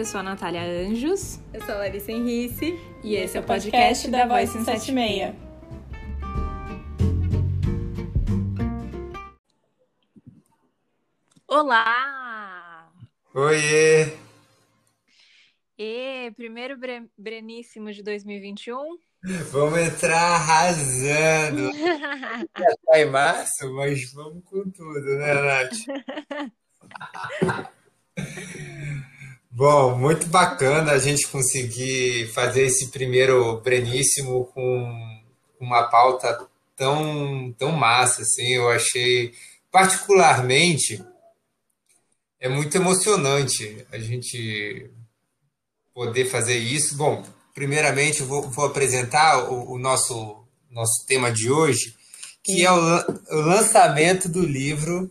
eu sou a Natália Anjos. Eu sou a Larissa Henrice. E, esse é o podcast, podcast da Voice 176. Olá! Oiê! E primeiro bre Breníssimo de 2021. Vamos entrar arrasando. Já tá em março, mas vamos com tudo, né, Nath? Bom, muito bacana a gente conseguir fazer esse primeiro Breníssimo com uma pauta tão, tão massa, assim, eu achei particularmente é muito emocionante a gente poder fazer isso. Bom, primeiramente vou, vou apresentar o, o, nosso, nosso tema de hoje, que é o, o lançamento do livro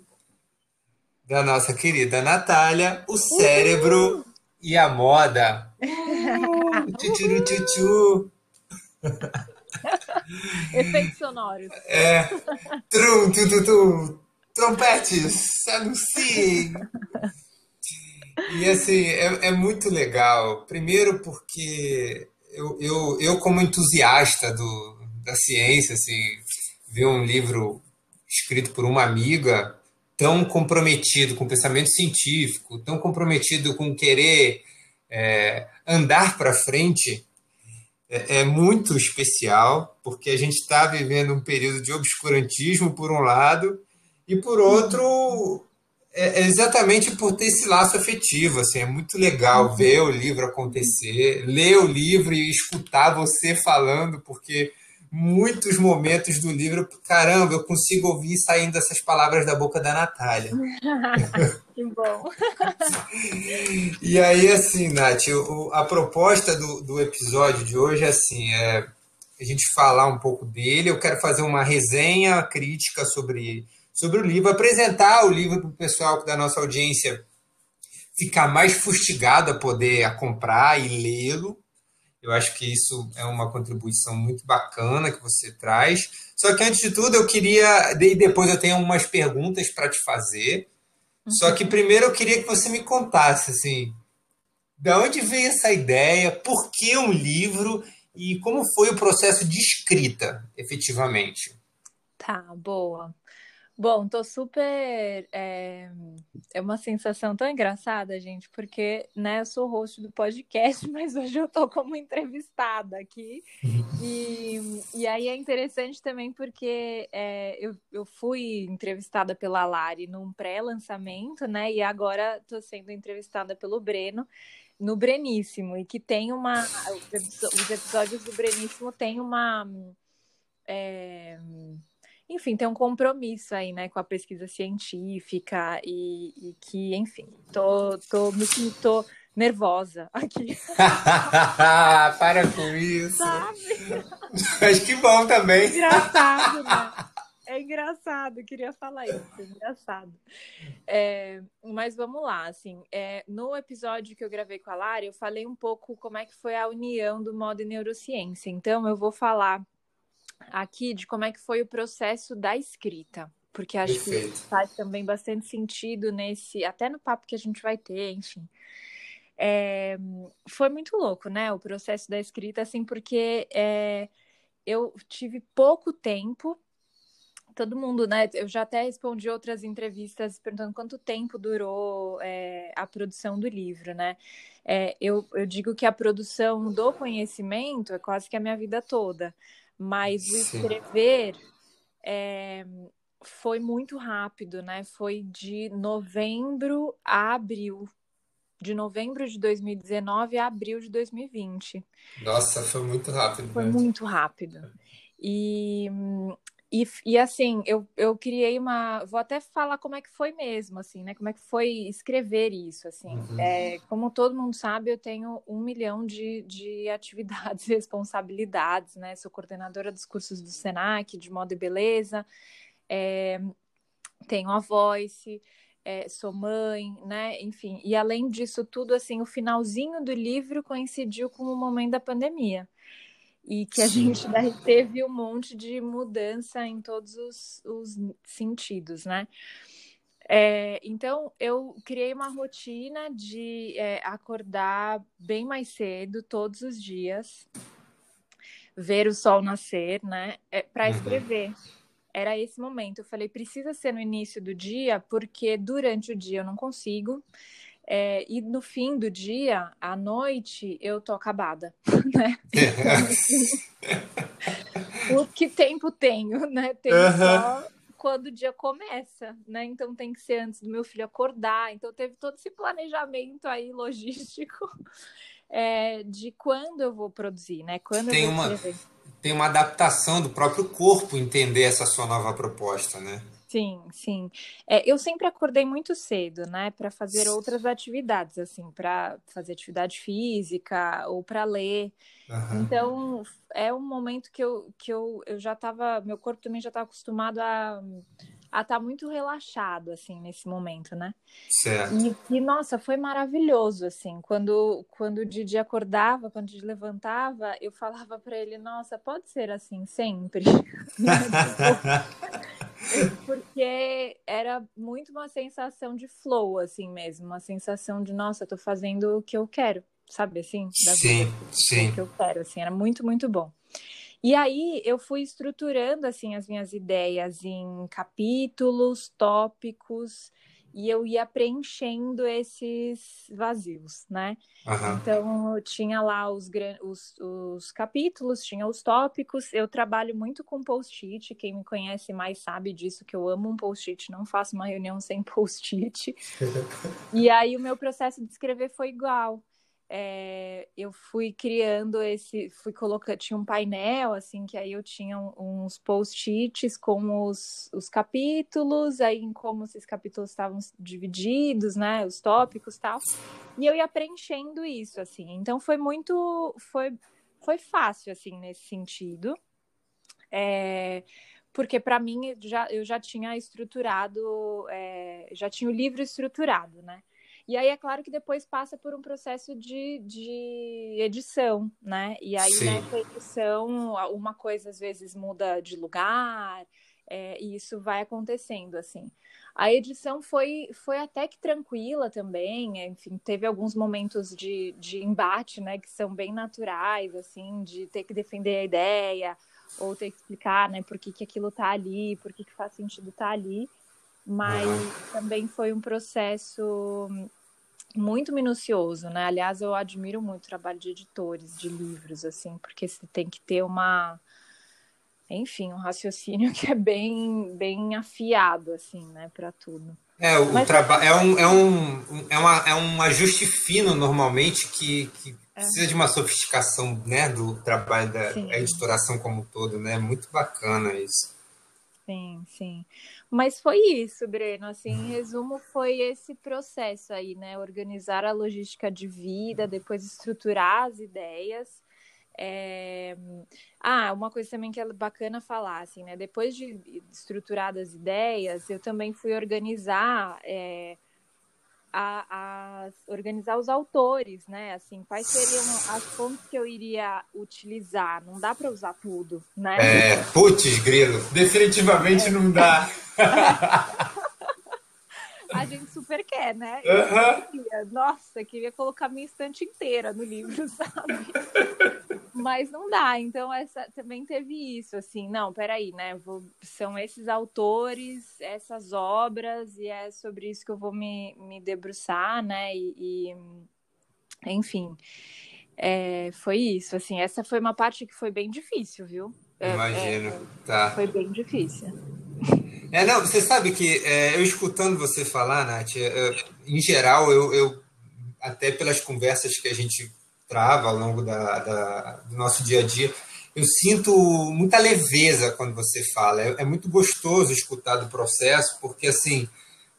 da nossa querida Natália, O Cérebro e a Moda. Uh, tchutchu. Efeitos sonoros. É. Trum, tu, tu, tu. Trompetes, anunciem. E assim, é, é muito legal. Primeiro porque eu, eu, eu como entusiasta do, da ciência, assim, ver um livro escrito por uma amiga tão comprometido com o pensamento científico, tão comprometido com querer é, andar para frente, é, é, muito especial, porque a gente está vivendo um período de obscurantismo, por um lado, e por outro, é, é exatamente por ter esse laço afetivo. Assim, é muito legal ver o livro acontecer, ler o livro e escutar você falando, porque muitos momentos do livro, caramba, eu consigo ouvir saindo essas palavras da boca da Natália. que bom. e aí, assim, Nath, a proposta do, do episódio de hoje é assim, é a gente falar um pouco dele, eu quero fazer uma resenha crítica sobre, sobre o livro, apresentar o livro para o pessoal da nossa audiência ficar mais fustigado a poder a comprar e lê-lo, eu acho que isso é uma contribuição muito bacana que você traz. Só que antes de tudo, eu queria. E depois eu tenho umas perguntas para te fazer. Uhum. Só que primeiro eu queria que você me contasse assim. De onde veio essa ideia? Por que um livro? E como foi o processo de escrita, efetivamente? Tá, boa. Bom, tô super. É, é uma sensação tão engraçada, gente, porque né, eu sou host do podcast, mas hoje eu tô como entrevistada aqui. E, e aí é interessante também porque é, eu, eu fui entrevistada pela Lari num pré-lançamento, né? E agora tô sendo entrevistada pelo Breno no Breníssimo, e que tem uma. Os episódios do Breníssimo têm uma. É, enfim, tem um compromisso aí, né, com a pesquisa científica e, e que, enfim, tô, tô, me tô nervosa aqui. Para com isso. Sabe? Acho que bom também. Engraçado, né? É engraçado, queria falar isso, é engraçado. É, mas vamos lá, assim, é, no episódio que eu gravei com a Lara, eu falei um pouco como é que foi a união do modo e neurociência. Então, eu vou falar aqui de como é que foi o processo da escrita, porque acho Perfeito. que faz também bastante sentido nesse, até no papo que a gente vai ter, enfim. É, foi muito louco, né? O processo da escrita, assim, porque é, eu tive pouco tempo. Todo mundo, né? Eu já até respondi outras entrevistas perguntando quanto tempo durou é, a produção do livro, né? É, eu, eu digo que a produção do conhecimento é quase que a minha vida toda. Mas o escrever é, foi muito rápido, né? Foi de novembro a abril. De novembro de 2019 a abril de 2020. Nossa, foi muito rápido. Foi né? muito rápido. E e, e assim, eu, eu criei uma. Vou até falar como é que foi mesmo, assim, né? Como é que foi escrever isso, assim. Uhum. É, como todo mundo sabe, eu tenho um milhão de, de atividades e responsabilidades, né? Sou coordenadora dos cursos do SENAC, de moda e beleza, é, tenho a Voice, é, sou mãe, né? Enfim, e além disso tudo, assim, o finalzinho do livro coincidiu com o momento da pandemia e que a Sim. gente daí teve um monte de mudança em todos os, os sentidos, né? É, então, eu criei uma rotina de é, acordar bem mais cedo, todos os dias, ver o sol nascer, né? É, para uhum. escrever. Era esse momento. Eu falei, precisa ser no início do dia, porque durante o dia eu não consigo. É, e no fim do dia, à noite, eu tô acabada, né? o que tempo tenho, né? Tenho uhum. só quando o dia começa, né? Então tem que ser antes do meu filho acordar. Então teve todo esse planejamento aí logístico é, de quando eu vou produzir, né? Quando tem eu vou uma tem uma adaptação do próprio corpo entender essa sua nova proposta, né? Sim, sim. É, eu sempre acordei muito cedo, né, para fazer outras atividades, assim, para fazer atividade física ou para ler. Uhum. Então, é um momento que eu, que eu, eu já estava, meu corpo também já estava acostumado a a estar tá muito relaxado, assim, nesse momento, né? Certo. E, e, nossa, foi maravilhoso, assim, quando, quando o Didi acordava, quando o Didi levantava, eu falava para ele, nossa, pode ser assim sempre? Porque era muito uma sensação de flow, assim mesmo, uma sensação de, nossa, tô fazendo o que eu quero, sabe, assim? sim, vida, sim. O que eu quero, assim, era muito, muito bom. E aí eu fui estruturando assim as minhas ideias em capítulos, tópicos, e eu ia preenchendo esses vazios, né? Uhum. Então eu tinha lá os, os, os, capítulos, tinha os tópicos. Eu trabalho muito com post-it. Quem me conhece mais sabe disso, que eu amo um post-it, não faço uma reunião sem post-it. e aí o meu processo de escrever foi igual é, eu fui criando esse, fui colocando, tinha um painel, assim, que aí eu tinha uns post-its com os, os capítulos, aí em como esses capítulos estavam divididos, né, os tópicos e tal, e eu ia preenchendo isso, assim, então foi muito, foi, foi fácil, assim, nesse sentido, é, porque para mim já, eu já tinha estruturado, é, já tinha o livro estruturado, né, e aí é claro que depois passa por um processo de, de edição, né? E aí Sim. nessa edição, uma coisa às vezes muda de lugar, é, e isso vai acontecendo, assim. A edição foi, foi até que tranquila também, enfim, teve alguns momentos de, de embate, né, que são bem naturais, assim, de ter que defender a ideia, ou ter que explicar, né, por que, que aquilo tá ali, por que, que faz sentido tá ali, mas uhum. também foi um processo muito minucioso, né? Aliás, eu admiro muito o trabalho de editores de livros, assim, porque você tem que ter uma, enfim, um raciocínio que é bem, bem afiado, assim, né, para tudo. É, o Mas... trabalho é um, é, um, é, uma, é um ajuste fino normalmente que, que é. precisa de uma sofisticação, né, do trabalho da editoração como um todo, né? Muito bacana isso. Sim, sim. Mas foi isso, Breno. Assim, em resumo, foi esse processo aí, né? Organizar a logística de vida, depois estruturar as ideias. É... Ah, uma coisa também que é bacana falar, assim, né? Depois de estruturadas as ideias, eu também fui organizar. É a, a, organizar os autores, né? Assim, quais seriam as fontes que eu iria utilizar? Não dá para usar tudo, né? É, putz, grilo, definitivamente é. não dá. a gente super quer, né? Uhum. Nossa, queria colocar minha estante inteira no livro, sabe? Mas não dá. Então, essa também teve isso, assim, não, peraí, né? Vou, são esses autores, essas obras, e é sobre isso que eu vou me, me debruçar, né? E, e enfim. É, foi isso, assim, essa foi uma parte que foi bem difícil, viu? É, Imagino, é, tá. Foi bem difícil. É, não, você sabe que é, eu escutando você falar, Nath, é, em geral, eu, eu, até pelas conversas que a gente trava ao longo da, da, do nosso dia a dia, eu sinto muita leveza quando você fala. É, é, muito gostoso escutar do processo, porque assim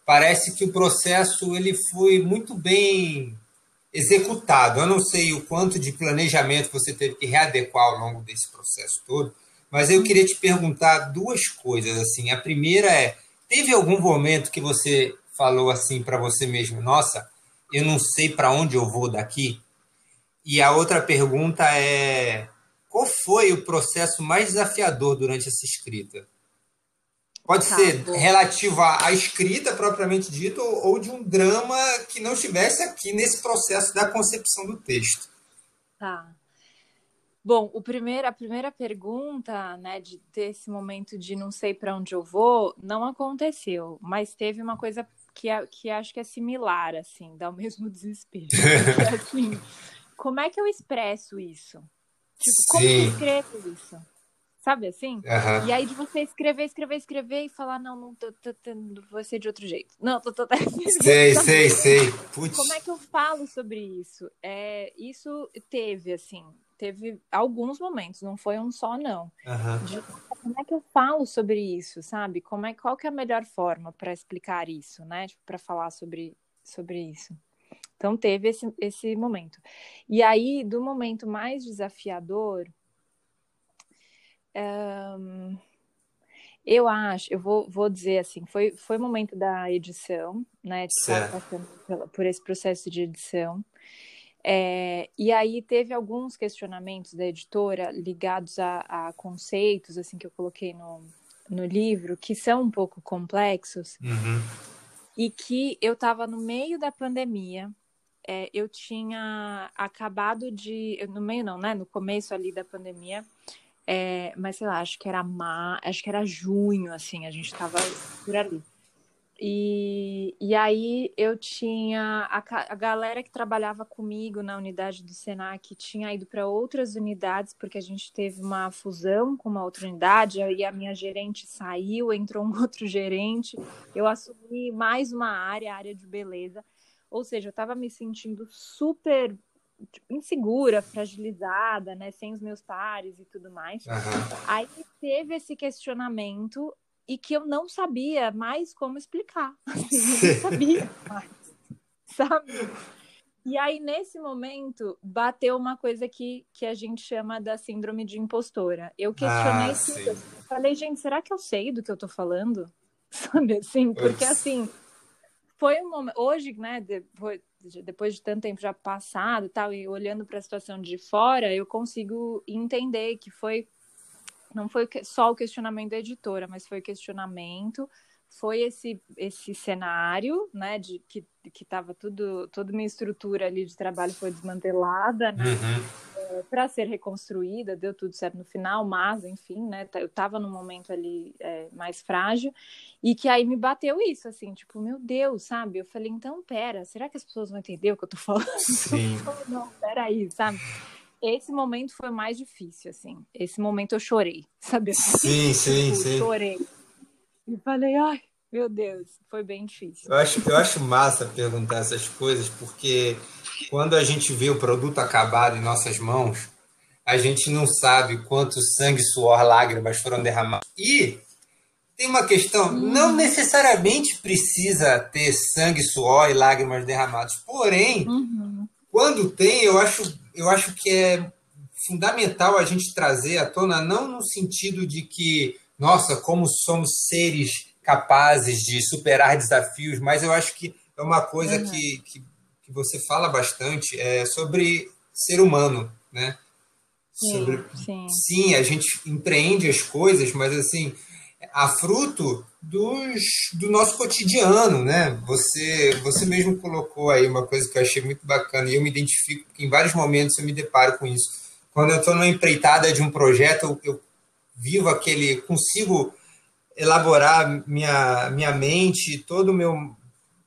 parece que o processo ele foi muito bem executado. Eu não sei o quanto de planejamento você teve que readequar ao longo desse processo todo, mas eu queria te perguntar duas coisas assim. A primeira é: teve algum momento que você falou assim para você mesmo, nossa, eu não sei para onde eu vou daqui? E a outra pergunta é: qual foi o processo mais desafiador durante essa escrita? Pode tá, ser bom. relativo à, escrita propriamente dita ou, ou, de um drama que não estivesse aqui nesse processo da concepção do texto. Tá. Bom, o primeiro, a primeira pergunta, né, de ter esse momento de não sei para onde eu vou, não aconteceu, mas teve uma coisa que, é, que acho que é similar, assim, dá o mesmo desespero. é assim, como é que eu expresso isso? Tipo, como Sim. eu escrevo isso? Sabe assim? Uhum. E aí de você escrever, escrever, escrever e falar, não, não, tô, tô, tô, vou ser de outro jeito. Não, tô, tô, tô Sei, sei, sei. Putz. Como é que eu falo sobre isso? É, isso teve, assim, teve alguns momentos, não foi um só, não. Uhum. De, como é que eu falo sobre isso, sabe? Como é, qual que é a melhor forma para explicar isso, né? Tipo, para falar sobre, sobre isso. Então teve esse, esse momento. E aí, do momento mais desafiador, um, eu acho, eu vou, vou dizer assim, foi, foi o momento da edição, né? De estar passando por esse processo de edição. É, e aí teve alguns questionamentos da editora ligados a, a, conceitos, assim, que eu coloquei no, no livro, que são um pouco complexos. Uhum. E que eu estava no meio da pandemia, é, eu tinha acabado de. No meio não, né? No começo ali da pandemia, é, mas sei lá, acho que era ma... acho que era junho, assim, a gente tava por ali. E, e aí eu tinha a, a galera que trabalhava comigo na unidade do Senac tinha ido para outras unidades, porque a gente teve uma fusão com uma outra unidade, aí a minha gerente saiu, entrou um outro gerente, eu assumi mais uma área, a área de beleza. Ou seja, eu estava me sentindo super Tipo, insegura, fragilizada, né, sem os meus pares e tudo mais. Uhum. Aí teve esse questionamento e que eu não sabia mais como explicar. Assim, eu não sabia mais, sabe? E aí, nesse momento, bateu uma coisa que, que a gente chama da síndrome de impostora. Eu questionei ah, tudo. Eu falei, gente, será que eu sei do que eu tô falando? Sabe assim? Porque assim, foi um momento. Hoje, né, depois, depois de tanto tempo já passado tal, e olhando para a situação de fora, eu consigo entender que foi não foi só o questionamento da editora, mas foi questionamento, foi esse esse cenário, né, de que que estava tudo toda minha estrutura ali de trabalho foi desmantelada, né? Uhum para ser reconstruída, deu tudo certo no final, mas, enfim, né, eu estava num momento ali é, mais frágil, e que aí me bateu isso, assim, tipo, meu Deus, sabe? Eu falei, então, pera, será que as pessoas vão entender o que eu tô falando? Sim. Não, peraí, sabe? Esse momento foi mais difícil, assim, esse momento eu chorei, sabe? Sim, sim, sim. Chorei. E falei, ai, meu Deus, foi bem difícil. Eu acho, eu acho massa perguntar essas coisas, porque quando a gente vê o produto acabado em nossas mãos, a gente não sabe quanto sangue, suor, lágrimas foram derramados. E tem uma questão, não necessariamente precisa ter sangue, suor e lágrimas derramados. Porém, uhum. quando tem, eu acho, eu acho que é fundamental a gente trazer à tona, não no sentido de que, nossa, como somos seres capazes de superar desafios, mas eu acho que é uma coisa uhum. que, que que você fala bastante é sobre ser humano, né? Sim, sobre, sim. sim, a gente empreende as coisas, mas assim, a fruto dos, do nosso cotidiano, né? Você, você mesmo colocou aí uma coisa que eu achei muito bacana e eu me identifico, porque em vários momentos eu me deparo com isso. Quando eu estou numa empreitada de um projeto, eu, eu vivo aquele, consigo elaborar minha, minha mente, todo o meu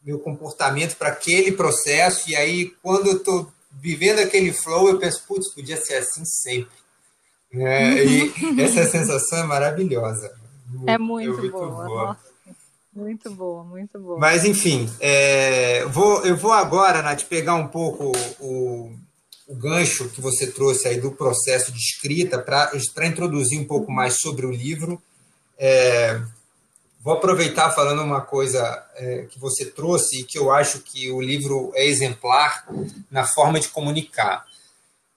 meu comportamento para aquele processo, e aí quando eu estou vivendo aquele flow, eu penso, putz, podia ser assim sempre. É, e essa sensação é maravilhosa. É muito, muito boa. boa. Muito boa, muito boa. Mas, enfim, é, vou, eu vou agora, Nath, pegar um pouco o, o gancho que você trouxe aí do processo de escrita para introduzir um pouco mais sobre o livro. É, Vou aproveitar falando uma coisa é, que você trouxe e que eu acho que o livro é exemplar na forma de comunicar.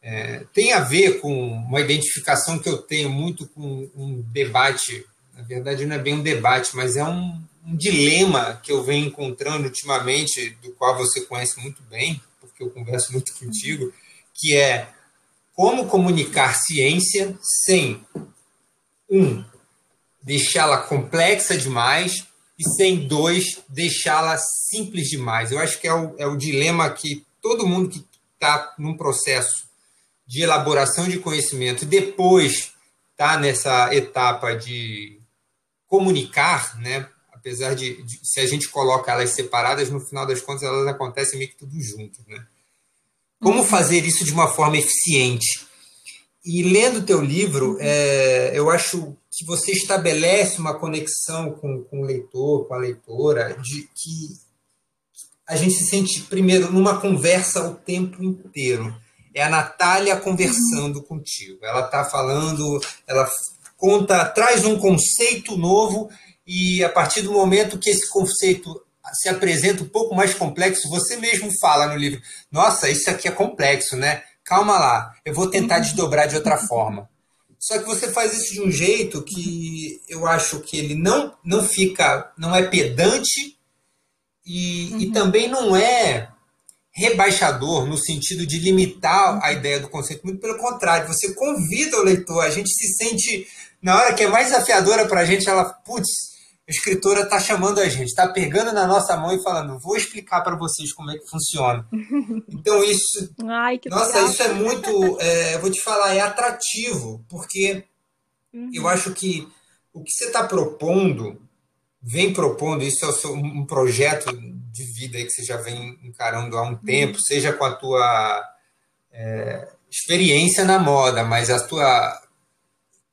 É, tem a ver com uma identificação que eu tenho muito com um debate, na verdade não é bem um debate, mas é um, um dilema que eu venho encontrando ultimamente, do qual você conhece muito bem, porque eu converso muito contigo, que é como comunicar ciência sem um deixá-la complexa demais e sem dois, deixá-la simples demais. Eu acho que é o, é o dilema que todo mundo que está num processo de elaboração de conhecimento depois está nessa etapa de comunicar, né? apesar de, de, se a gente coloca elas separadas, no final das contas elas acontecem meio que tudo junto. Né? Como uhum. fazer isso de uma forma eficiente? E lendo teu livro, é, eu acho que você estabelece uma conexão com, com o leitor, com a leitora, de que a gente se sente, primeiro, numa conversa o tempo inteiro. É a Natália conversando contigo. Ela está falando, ela conta, traz um conceito novo e a partir do momento que esse conceito se apresenta um pouco mais complexo, você mesmo fala no livro: Nossa, isso aqui é complexo, né? calma lá, eu vou tentar desdobrar de outra forma. Só que você faz isso de um jeito que eu acho que ele não, não fica, não é pedante e, uhum. e também não é rebaixador no sentido de limitar a ideia do conceito. Muito pelo contrário, você convida o leitor, a gente se sente, na hora que é mais desafiadora para a gente, ela, putz, a escritora está chamando a gente, está pegando na nossa mão e falando, vou explicar para vocês como é que funciona. Então isso, Ai, nossa, legal. isso é muito, é, vou te falar, é atrativo, porque uhum. eu acho que o que você está propondo, vem propondo, isso é seu, um projeto de vida que você já vem encarando há um uhum. tempo, seja com a tua é, experiência na moda, mas a tua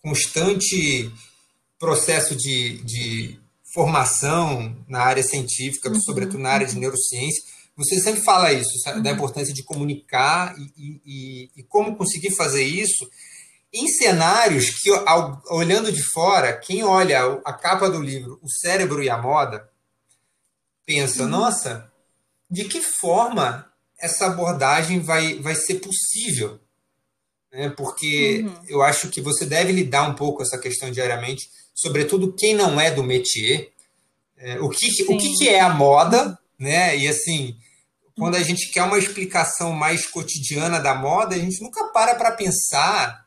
constante processo de, de formação na área científica, uhum. sobretudo na área de neurociência, você sempre fala isso, sabe, uhum. da importância de comunicar e, e, e, como conseguir fazer isso em cenários que, ao, olhando de fora, quem olha a capa do livro, o cérebro e a moda, pensa, uhum. nossa, de que forma essa abordagem vai, vai ser possível? Né? Porque uhum. eu acho que você deve lidar um pouco essa questão diariamente sobretudo quem não é do métier, é, o, que, o que, que é a moda, né? E assim, quando a gente quer uma explicação mais cotidiana da moda, a gente nunca para para pensar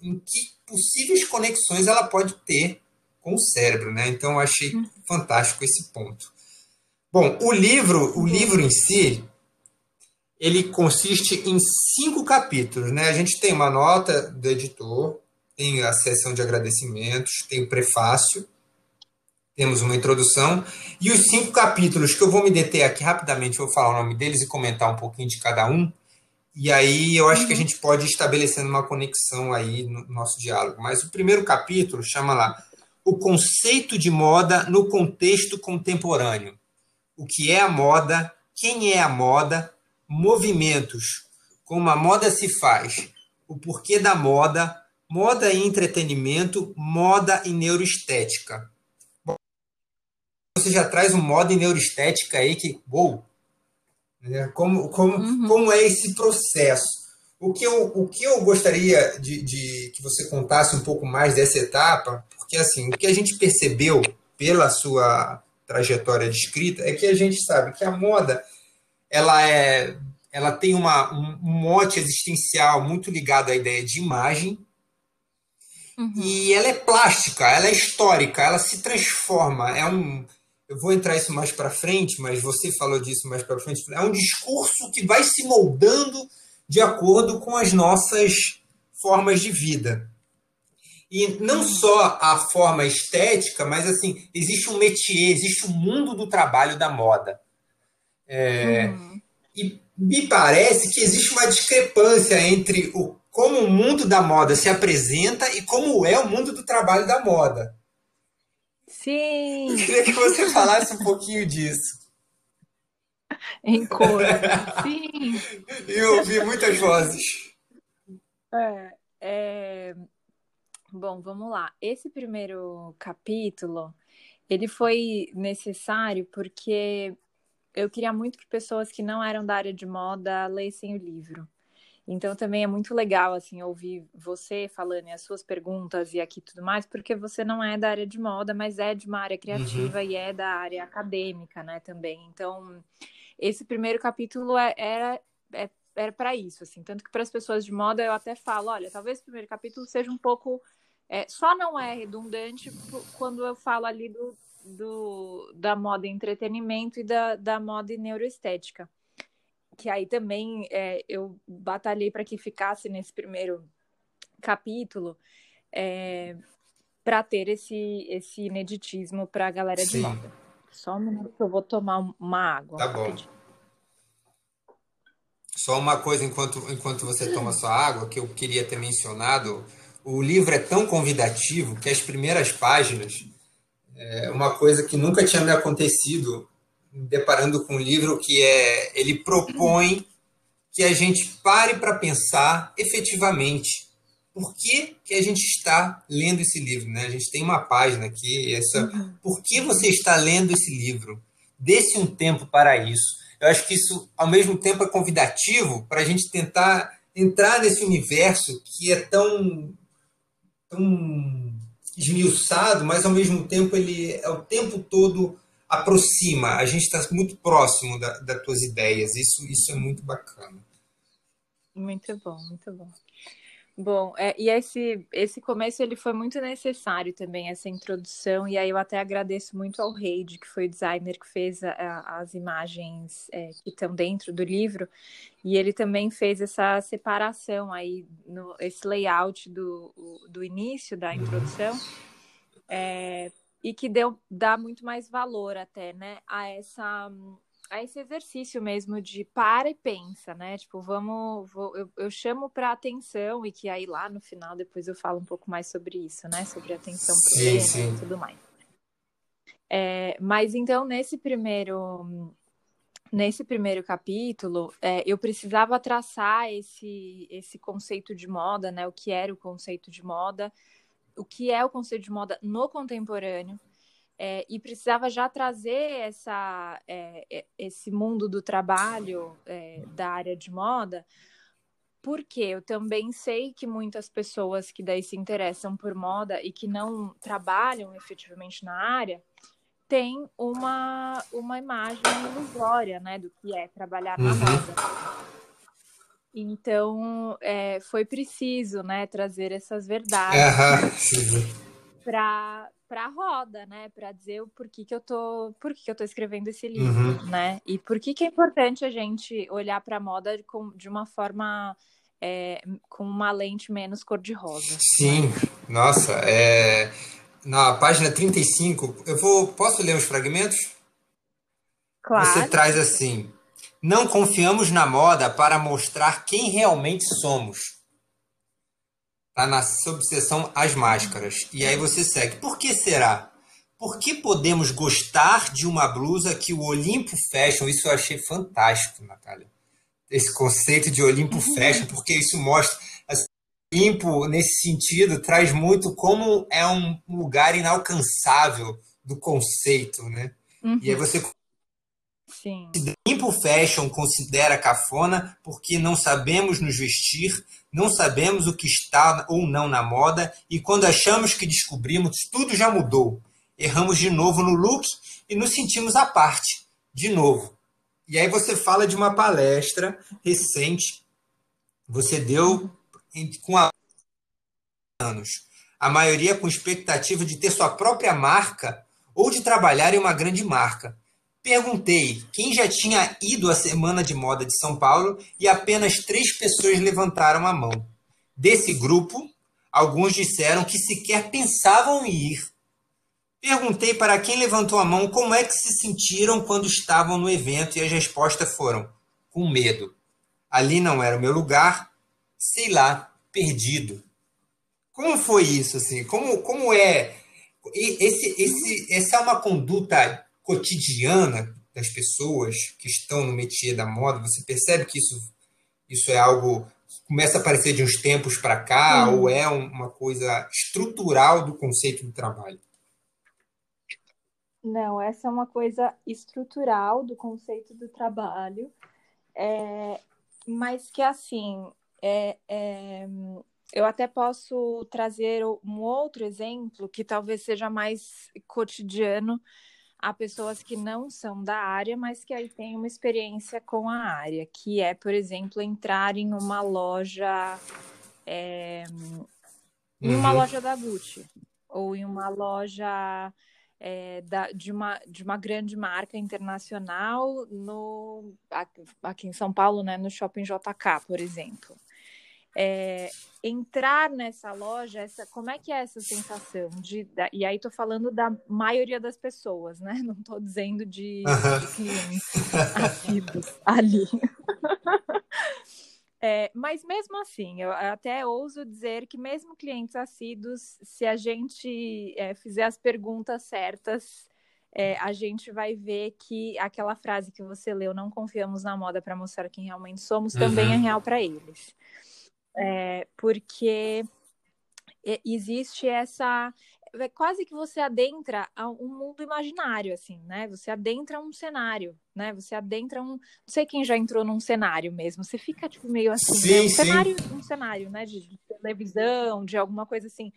em que possíveis conexões ela pode ter com o cérebro, né? Então eu achei hum. fantástico esse ponto. Bom, o livro, o livro em si, ele consiste em cinco capítulos, né? A gente tem uma nota do editor, tem a seção de agradecimentos, tem o prefácio, temos uma introdução, e os cinco capítulos, que eu vou me deter aqui rapidamente, vou falar o nome deles e comentar um pouquinho de cada um, e aí eu acho que a uhum. gente pode ir estabelecendo uma conexão aí no nosso diálogo. Mas o primeiro capítulo chama lá O conceito de moda no contexto contemporâneo. O que é a moda, quem é a moda, movimentos, como a moda se faz, o porquê da moda, moda e entretenimento, moda e neuroestética. Você já traz um moda e neuroestética aí que, uou, né? como, como, uhum. como é esse processo? O que eu, o que eu gostaria de, de que você contasse um pouco mais dessa etapa, porque assim, o que a gente percebeu pela sua trajetória de escrita é que a gente sabe que a moda ela é ela tem uma, um, mote existencial muito ligado à ideia de imagem, Uhum. E ela é plástica, ela é histórica, ela se transforma. É um, eu vou entrar isso mais para frente, mas você falou disso mais para frente. É um discurso que vai se moldando de acordo com as nossas formas de vida. E não uhum. só a forma estética, mas assim, existe um métier, existe um mundo do trabalho da moda. É, uhum. E me parece que existe uma discrepância entre o como o mundo da moda se apresenta e como é o mundo do trabalho da moda. Sim. Eu queria que você falasse um pouquinho disso. Em cor. Sim. Eu ouvi muitas vozes. É, é... Bom, vamos lá. Esse primeiro capítulo, ele foi necessário porque eu queria muito que pessoas que não eram da área de moda lessem o livro. Então também é muito legal assim ouvir você falando e as suas perguntas e aqui tudo mais, porque você não é da área de moda, mas é de uma área criativa uhum. e é da área acadêmica, né, também. Então, esse primeiro capítulo é, era é, era para isso, assim, tanto que para as pessoas de moda eu até falo, olha, talvez o primeiro capítulo seja um pouco É, só não é redundante quando eu falo ali do, do, da moda entretenimento e da, da moda neuroestética. Que aí também é, eu batalhei para que ficasse nesse primeiro capítulo é, para ter esse, esse ineditismo para a galera Sim. de moda. Só um minuto que eu vou tomar uma água. Tá bom. Só uma coisa enquanto, enquanto você toma sua água, que eu queria ter mencionado. O livro é tão convidativo que as primeiras páginas é uma coisa que nunca tinha me acontecido deparando com o livro, que é ele propõe que a gente pare para pensar efetivamente por que, que a gente está lendo esse livro. Né? A gente tem uma página aqui, essa, uhum. por que você está lendo esse livro? Desse um tempo para isso. Eu acho que isso, ao mesmo tempo, é convidativo para a gente tentar entrar nesse universo que é tão, tão esmiuçado, mas ao mesmo tempo ele é o tempo todo aproxima. A gente está muito próximo da, das tuas ideias. Isso, isso é muito bacana. Muito bom, muito bom. Bom, é, e esse, esse começo ele foi muito necessário também, essa introdução, e aí eu até agradeço muito ao Reid, que foi o designer que fez a, a, as imagens é, que estão dentro do livro, e ele também fez essa separação aí, no, esse layout do, do início da introdução, é, e que deu, dá muito mais valor até, né, a essa a esse exercício mesmo de para e pensa, né? Tipo, vamos, vou, eu, eu chamo para atenção e que aí lá no final depois eu falo um pouco mais sobre isso, né? Sobre atenção sim, e tudo mais. É, mas então nesse primeiro nesse primeiro capítulo é, eu precisava traçar esse esse conceito de moda, né? O que era o conceito de moda, o que é o conceito de moda no contemporâneo é, e precisava já trazer essa, é, é, esse mundo do trabalho é, da área de moda, porque eu também sei que muitas pessoas que daí se interessam por moda e que não trabalham efetivamente na área têm uma, uma imagem ilusória né, do que é trabalhar na uhum. moda. Então, é, foi preciso né, trazer essas verdades uhum. para para a roda, né? Para dizer o porquê que eu tô, por que eu tô escrevendo esse livro, uhum. né? E por que que é importante a gente olhar para a moda com, de uma forma é, com uma lente menos cor-de-rosa. Sim, nossa, é... na página 35, eu vou, posso ler os fragmentos? Claro. Você traz assim: Não confiamos na moda para mostrar quem realmente somos Tá na subseção As Máscaras. E aí você segue. Por que será? Por que podemos gostar de uma blusa que o Olimpo Fashion, isso eu achei fantástico, Natália. Esse conceito de Olimpo uhum. Fashion, porque isso mostra. Assim, Olimpo, nesse sentido, traz muito como é um lugar inalcançável do conceito, né? Uhum. E aí você Sim. Limpo Fashion considera cafona porque não sabemos nos vestir, não sabemos o que está ou não na moda e quando achamos que descobrimos, tudo já mudou. Erramos de novo no look e nos sentimos à parte, de novo. E aí você fala de uma palestra recente, você deu com anos, a maioria com expectativa de ter sua própria marca ou de trabalhar em uma grande marca. Perguntei quem já tinha ido à Semana de Moda de São Paulo e apenas três pessoas levantaram a mão. Desse grupo, alguns disseram que sequer pensavam em ir. Perguntei para quem levantou a mão como é que se sentiram quando estavam no evento e as respostas foram: com medo. Ali não era o meu lugar, sei lá, perdido. Como foi isso assim? Como como é esse esse essa é uma conduta cotidiana das pessoas que estão no métier da moda, você percebe que isso, isso é algo que começa a aparecer de uns tempos para cá, hum. ou é uma coisa estrutural do conceito do trabalho? Não, essa é uma coisa estrutural do conceito do trabalho, é, mas que assim, é, é, eu até posso trazer um outro exemplo que talvez seja mais cotidiano, a pessoas que não são da área, mas que aí têm uma experiência com a área, que é, por exemplo, entrar em uma loja é, em uma uhum. loja da Gucci ou em uma loja é, da, de, uma, de uma grande marca internacional no, aqui em São Paulo, né, no Shopping JK, por exemplo. É, entrar nessa loja, essa, como é que é essa sensação de, da, e aí estou falando da maioria das pessoas, né? Não estou dizendo de, de clientes assíduos ali. É, mas mesmo assim, eu até ouso dizer que mesmo clientes assíduos, se a gente é, fizer as perguntas certas, é, a gente vai ver que aquela frase que você leu, não confiamos na moda para mostrar quem realmente somos, uhum. também é uhum. real para eles. É, porque existe essa é quase que você adentra a um mundo imaginário, assim, né? Você adentra um cenário, né? Você adentra um. Não sei quem já entrou num cenário mesmo. Você fica, tipo, meio assim. Sim, né? um, sim. Cenário, um cenário, né? De, de, televisão, de alguma coisa assim.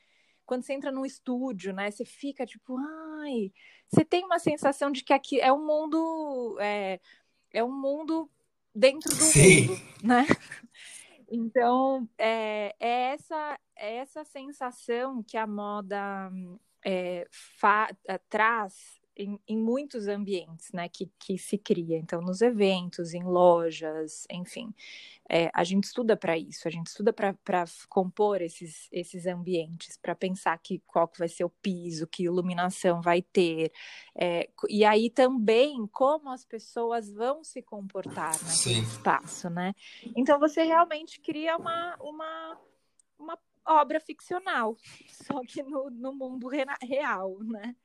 Quando você entra num estúdio, né? Você fica, tipo, ai. Você tem uma sensação de que aqui é um mundo. É, é um mundo dentro do sim. mundo, né? Então, é, é, essa, é essa sensação que a moda fa, é, traz em, em, muitos ambientes, né, que, que se cria. Então, nos eventos, em lojas, enfim, é, a gente estuda para isso, a gente estuda para compor esses, esses ambientes, para pensar que qual que vai ser o piso, que iluminação vai ter, é, e aí também como as pessoas vão se comportar naquele Sim. espaço, né? Então, você realmente cria uma, uma, uma obra ficcional, só que no, no mundo real, né?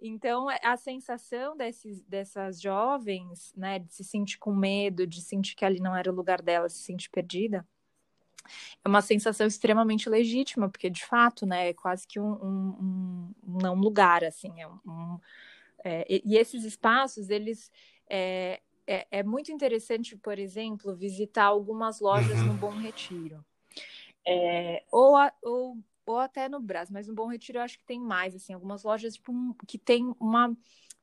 Então, é, a sensação desses, dessas jovens, né, de se sentir com medo, de sentir que ali não era o lugar dela, se sentir perdida, é uma sensação extremamente legítima, porque de fato, né, é quase que um, um, um não lugar, assim, é um, é, e esses espaços, eles é, é, é, muito interessante, por exemplo, visitar algumas lojas uhum. no Bom Retiro. É, ou, a, ou ou até no Brasil, mas no Bom Retiro eu acho que tem mais, assim, algumas lojas tipo, que tem uma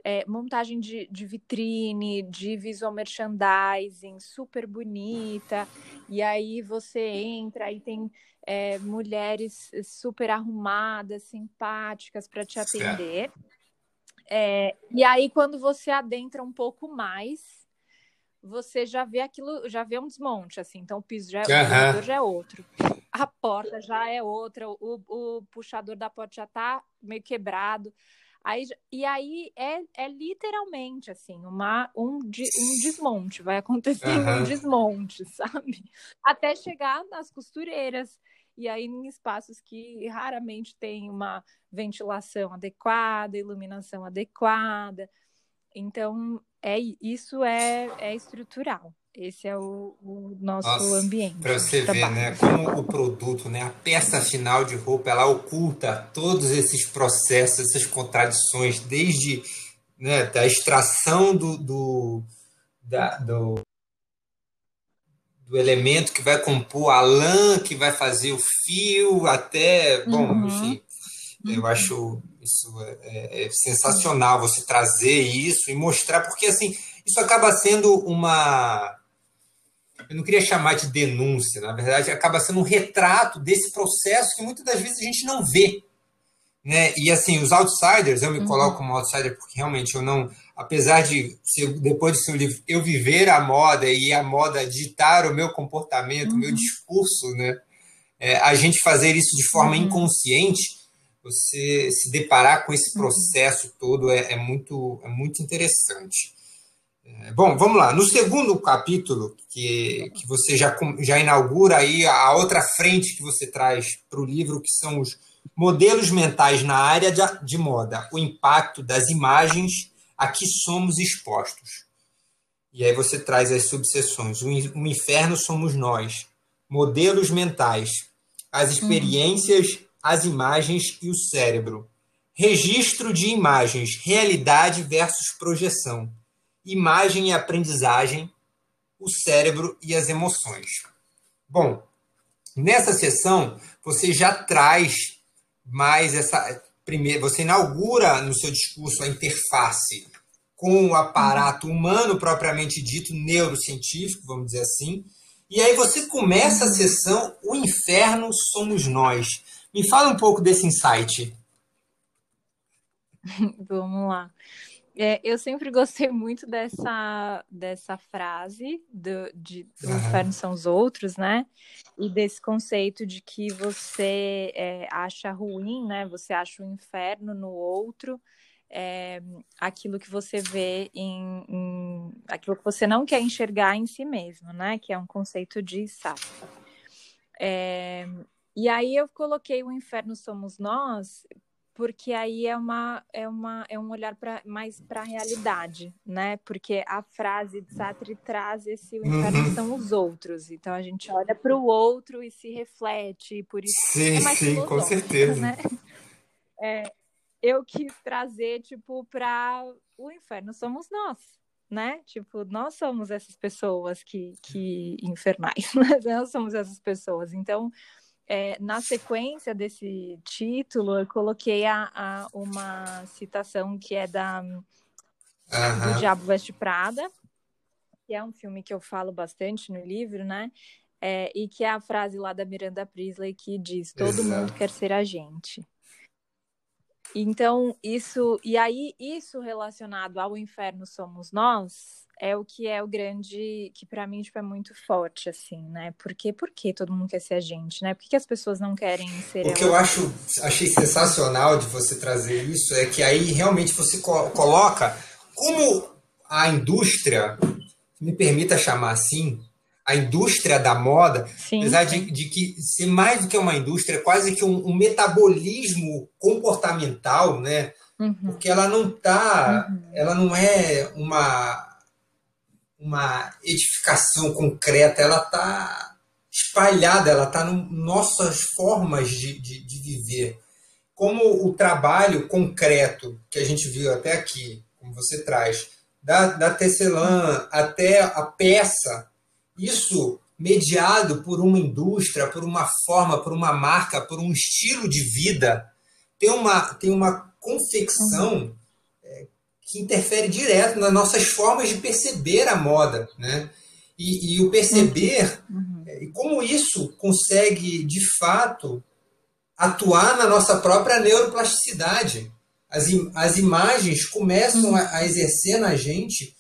é, montagem de, de, vitrine, de visual merchandising super bonita, e aí você entra e tem é, mulheres super arrumadas, simpáticas para te atender. É, e aí, quando você adentra um pouco mais, você já vê aquilo, já vê um desmonte, assim. Então, o piso já é, uhum. já é outro. A porta já é outra, o, o puxador da porta já tá meio quebrado. Aí, e aí é, é literalmente assim, uma, um, um desmonte, vai acontecendo uhum. um desmonte, sabe? Até chegar nas costureiras. E aí em espaços que raramente tem uma ventilação adequada, iluminação adequada. Então, é isso é, é estrutural. Esse é o, o nosso Nossa, ambiente. Para você ver, né? Como o produto, né? A peça final de roupa, ela oculta todos esses processos, essas contradições, desde né, da extração do, do, da, do, do elemento que vai compor a lã, que vai fazer o fio, até, bom, uhum. enfim, eu uhum. acho isso é, é, é, sensacional você trazer isso e mostrar, porque assim, isso acaba sendo uma. Eu não queria chamar de denúncia, na verdade, acaba sendo um retrato desse processo que muitas das vezes a gente não vê. Né? E assim, os outsiders, eu me uhum. coloco como outsider porque realmente eu não, apesar de depois do seu livro eu viver a moda e a moda ditar o meu comportamento, o uhum. meu discurso, né? É, a gente fazer isso de forma uhum. inconsciente, você se deparar com esse uhum. processo todo é, é, muito, é muito interessante. É, bom, vamos lá. No segundo capítulo, que, que você já, já inaugura aí a outra frente que você traz para o livro, que são os modelos mentais na área de, de moda, o impacto das imagens a que somos expostos. E aí você traz as subseções. O, o inferno somos nós. Modelos mentais. As uhum. experiências uhum as imagens e o cérebro. Registro de imagens, realidade versus projeção. Imagem e aprendizagem, o cérebro e as emoções. Bom, nessa sessão você já traz mais essa primeira, você inaugura no seu discurso a interface com o aparato humano propriamente dito, neurocientífico, vamos dizer assim. E aí você começa a sessão O Inferno Somos Nós Me fala um pouco desse insight. Vamos lá. É, eu sempre gostei muito dessa, dessa frase do, de o inferno são os outros, né? E desse conceito de que você é, acha ruim, né? Você acha o inferno no outro, é, aquilo que você vê em, em, aquilo que você não quer enxergar em si mesmo, né? Que é um conceito de Sartre. É, e aí eu coloquei o inferno somos nós porque aí é uma é uma é um olhar para mais para a realidade, né? Porque a frase de Sartre traz esse o inferno uhum. são os outros. Então a gente olha para o outro e se reflete, e por isso sim, é mais sim, com certeza. Né? É, eu quis trazer tipo para o inferno somos nós, né? Tipo, nós somos essas pessoas que que infernais, nós somos essas pessoas. Então, é, na sequência desse título, eu coloquei a, a uma citação que é da do Diabo Veste Prada, que é um filme que eu falo bastante no livro, né? É, e que é a frase lá da Miranda Priestley que diz: Todo Exato. mundo quer ser a gente. Então, isso. E aí, isso relacionado ao inferno somos nós é o que é o grande, que para mim tipo, é muito forte, assim, né? Porque, por que todo mundo quer ser a gente, né? Por que, que as pessoas não querem ser. O que eu acho, achei sensacional de você trazer isso é que aí realmente você coloca como a indústria, me permita chamar assim, a indústria da moda, sim, apesar sim. De, de, que ser mais do que uma indústria, quase que um, um metabolismo comportamental, né? Uhum. Porque ela não tá, uhum. ela não é uma uma edificação concreta, ela está espalhada, ela está nas nossas formas de, de, de, viver. Como o trabalho concreto que a gente viu até aqui, como você traz, da, da tecelã até a peça, isso mediado por uma indústria, por uma forma, por uma marca, por um estilo de vida, tem uma, tem uma confecção que interfere direto nas nossas formas de perceber a moda, né? E, e o perceber, uhum. e como isso consegue, de fato, atuar na nossa própria neuroplasticidade. As, as imagens começam uhum. a, a, exercer na gente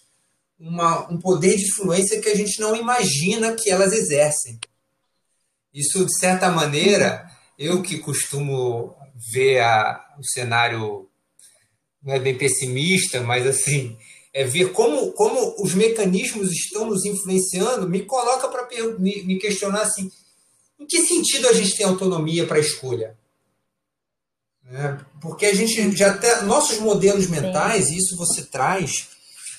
uma, um poder de influência que a gente não imagina que elas exercem. Isso, de certa maneira, eu que costumo ver a, o cenário não é bem pessimista, mas assim, é ver como, como os mecanismos estão nos influenciando, me coloca para me, me questionar assim, em que sentido a gente tem autonomia para a escolha? É, porque a gente já tem nossos modelos mentais, e isso você traz,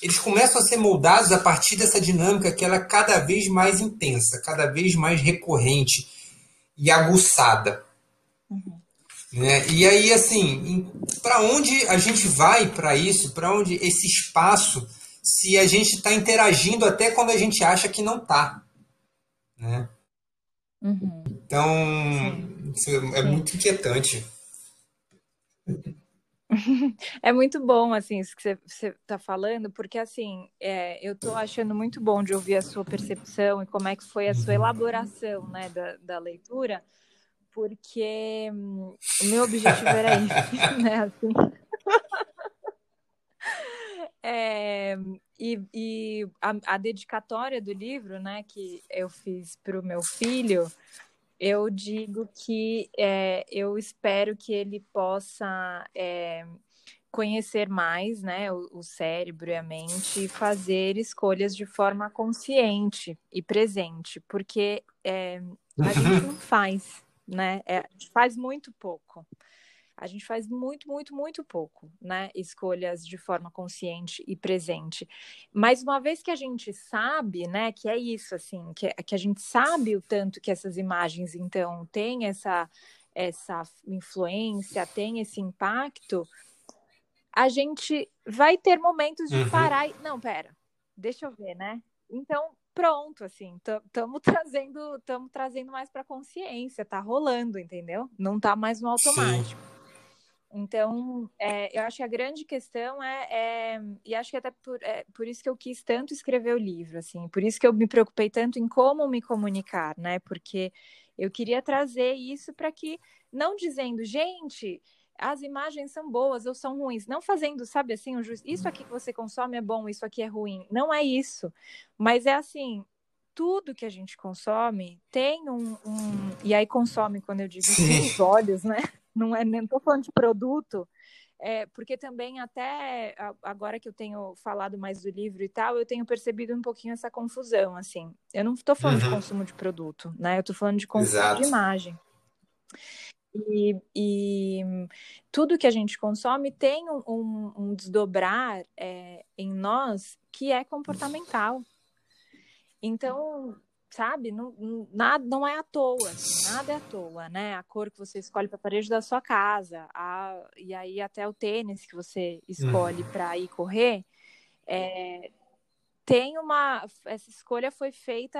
eles começam a ser moldados a partir dessa dinâmica que ela é cada vez mais intensa, cada vez mais recorrente e aguçada. Uhum. Né? E aí, assim, para onde a gente vai para isso? Para onde esse espaço, se a gente está interagindo até quando a gente acha que não está? Né? Uhum. Então, é muito inquietante. É muito bom, assim, isso que você está falando, porque, assim, é, eu estou achando muito bom de ouvir a sua percepção e como é que foi a sua uhum. elaboração, né, da, da leitura, porque hum, o meu objetivo era esse, né? Assim. É, e, e a, a, dedicatória do livro, né, que eu fiz para o meu filho, eu digo que é, eu espero que ele possa é, conhecer mais, né, o, o, cérebro e a mente e fazer escolhas de forma consciente e presente, porque é, a gente não faz né? É, a gente faz muito pouco. A gente faz muito, muito, muito pouco, né? Escolhas de forma consciente e presente. Mas uma vez que a gente sabe, né, que é isso, assim, que, que a gente sabe o tanto que essas imagens, então, têm essa, essa influência, têm esse impacto, a gente vai ter momentos de uhum. parar e. Não, pera, deixa eu ver, né? Então, pronto, assim, estamos trazendo, trazendo mais para consciência, tá rolando, entendeu? Não tá mais no automático. Sim. Então, é, eu acho que a grande questão é, é e acho que até por, é, por isso que eu quis tanto escrever o livro, assim, por isso que eu me preocupei tanto em como me comunicar, né? Porque Eu queria trazer isso para que, não dizendo, gente, as imagens são boas ou são ruins, não fazendo, sabe assim, um ju... isso aqui que você consome é bom, isso aqui é ruim. Não é isso. Mas é assim, tudo que a gente consome tem um. um... E aí consome, quando eu digo os olhos, né? Não é, nem estou falando de produto, é, porque também até agora que eu tenho falado mais do livro e tal, eu tenho percebido um pouquinho essa confusão, assim. Eu não estou falando uhum. de consumo de produto, né? Eu estou falando de consumo Exato. de imagem. E, e, tudo que a gente consome tem um, um, um desdobrar é, em nós que é comportamental. Então, sabe? Não, nada, não é à toa, assim, nada é à toa, né? A cor que você escolhe para a parede da sua casa, a, e aí até o tênis que você escolhe uhum. para ir correr, é, tem uma. Essa escolha foi feita,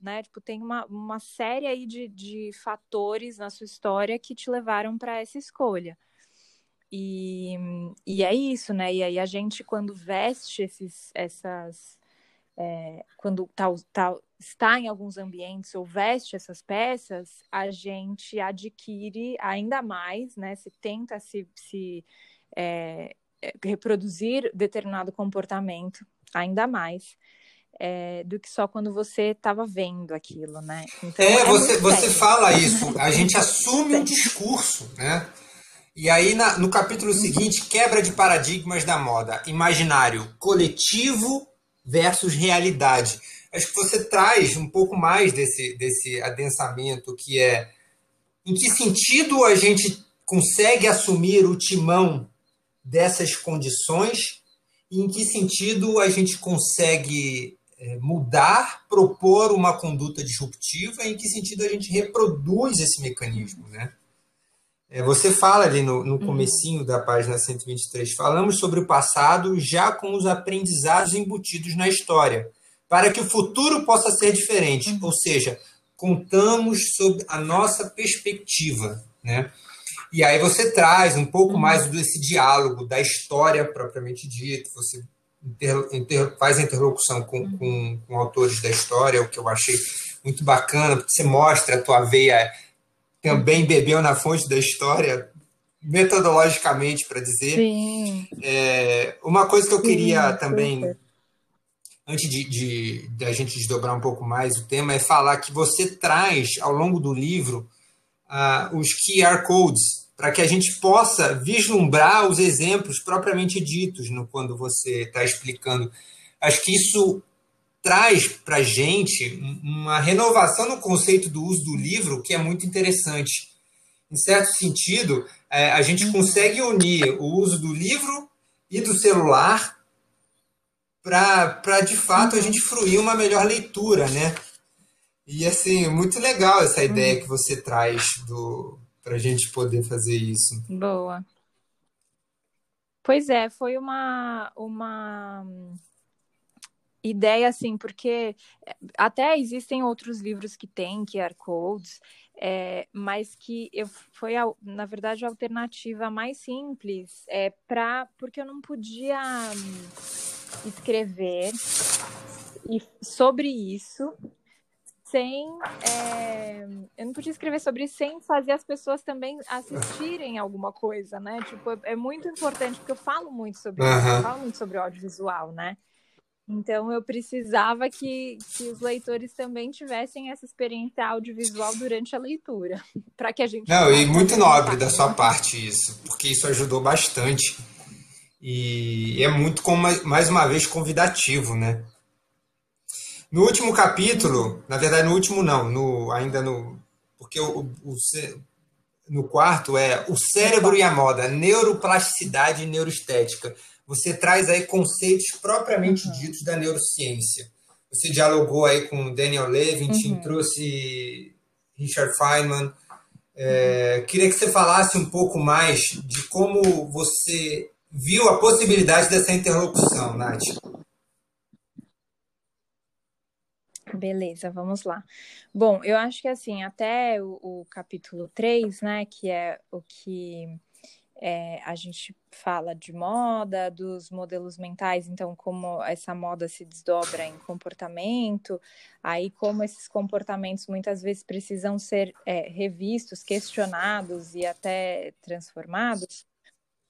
né? Tipo, tem uma, uma série aí de, de fatores na sua história que te levaram para essa escolha. E, e é isso, né? E aí a gente, quando veste esses, essas é, quando tá, tá, está em alguns ambientes ou veste essas peças, a gente adquire ainda mais, né? Se tenta se, se é, é reproduzir determinado comportamento ainda mais. É, do que só quando você estava vendo aquilo, né? Então, é, é você, você fala isso, a gente assume um discurso, né? E aí, na, no capítulo seguinte, quebra de paradigmas da moda, imaginário coletivo versus realidade. Acho que você traz um pouco mais desse, desse adensamento, que é em que sentido a gente consegue assumir o timão dessas condições e em que sentido a gente consegue é, mudar, propor uma conduta disruptiva em que sentido a gente reproduz esse mecanismo, né? É, você fala ali no, no uhum. comecinho da página 123, falamos sobre o passado já com os aprendizados embutidos na história, para que o futuro possa ser diferente, uhum. ou seja, contamos sobre a nossa perspectiva, né? E aí você traz um pouco uhum. mais desse diálogo da história propriamente dita, você inter, inter, faz a interlocução com, com, com autores da história, o que eu achei muito bacana, porque você mostra a tua veia também bebeu na fonte da história, metodologicamente, para dizer. Sim. É, uma coisa que eu queria Sim, também, super. antes de, de, de, a gente desdobrar um pouco mais o tema, é falar que você traz, ao longo do livro, uh, os QR Codes, para que a gente possa vislumbrar os exemplos propriamente ditos no, quando você está explicando. Acho que isso traz para a gente uma renovação no conceito do uso do livro que é muito interessante. Em certo sentido, é, a gente consegue unir o uso do livro e do celular para, de fato, a gente fruir uma melhor leitura, né? E, assim, muito legal essa ideia que você traz para a gente poder fazer isso. Boa. Pois é, foi uma, uma ideia, assim, porque eh, até existem outros livros que têm QR Codes, é, mas que eu, foi, a, na verdade, a alternativa mais simples é, pra, porque eu não podia hum, escrever sobre isso sem. É, eu não podia escrever sobre isso sem fazer as pessoas também assistirem alguma coisa, né? Tipo, é, é muito importante, porque eu falo muito sobre uhum. isso, eu falo muito sobre audiovisual, né? Então eu precisava que, que os leitores também tivessem essa experiência audiovisual durante a leitura, para que a gente Não, e muito nobre da sua parte isso, porque isso ajudou bastante. E é muito como mais uma vez convidativo, né? No último capítulo, na verdade no último não, no ainda no porque o, o no quarto é o cérebro e a moda, neuroplasticidade e neuroestética você traz aí conceitos propriamente uhum. ditos da neurociência. Você dialogou aí com Daniel Levitin, uhum. trouxe Richard Feynman. É. Queria que você falasse um pouco mais de como você viu a possibilidade dessa interlocução, Nath. Beleza, vamos lá. Bom, eu acho que assim, até o, o capítulo 3, né, que é o que é, a gente fala de moda, dos modelos mentais, então como essa moda se desdobra em comportamento, aí como esses comportamentos muitas vezes precisam ser é, revistos, questionados e até transformados.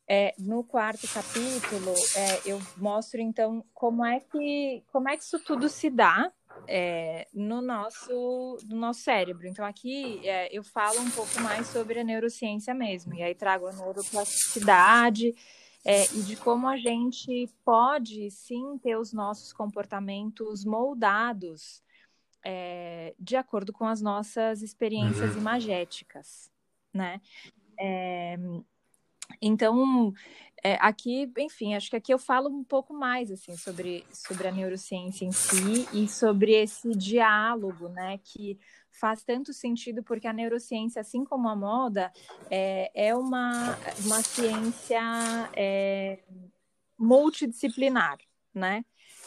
É, no quarto capítulo, é, eu mostro então como é que como é que isso tudo se dá é, no nosso no nosso cérebro. Então aqui é, eu falo um pouco mais sobre a neurociência mesmo e aí trago a neuroplasticidade é, e de como a gente pode sim ter os nossos comportamentos moldados é, de acordo com as nossas experiências uhum. imagéticas, né? É, então, é, aqui, enfim, acho que aqui eu falo um pouco mais assim sobre, sobre a neurociência em si e sobre esse diálogo, né, que faz tanto sentido porque a neurociência, assim como a moda, é, é uma, uma ciência é, multidisciplinar, né?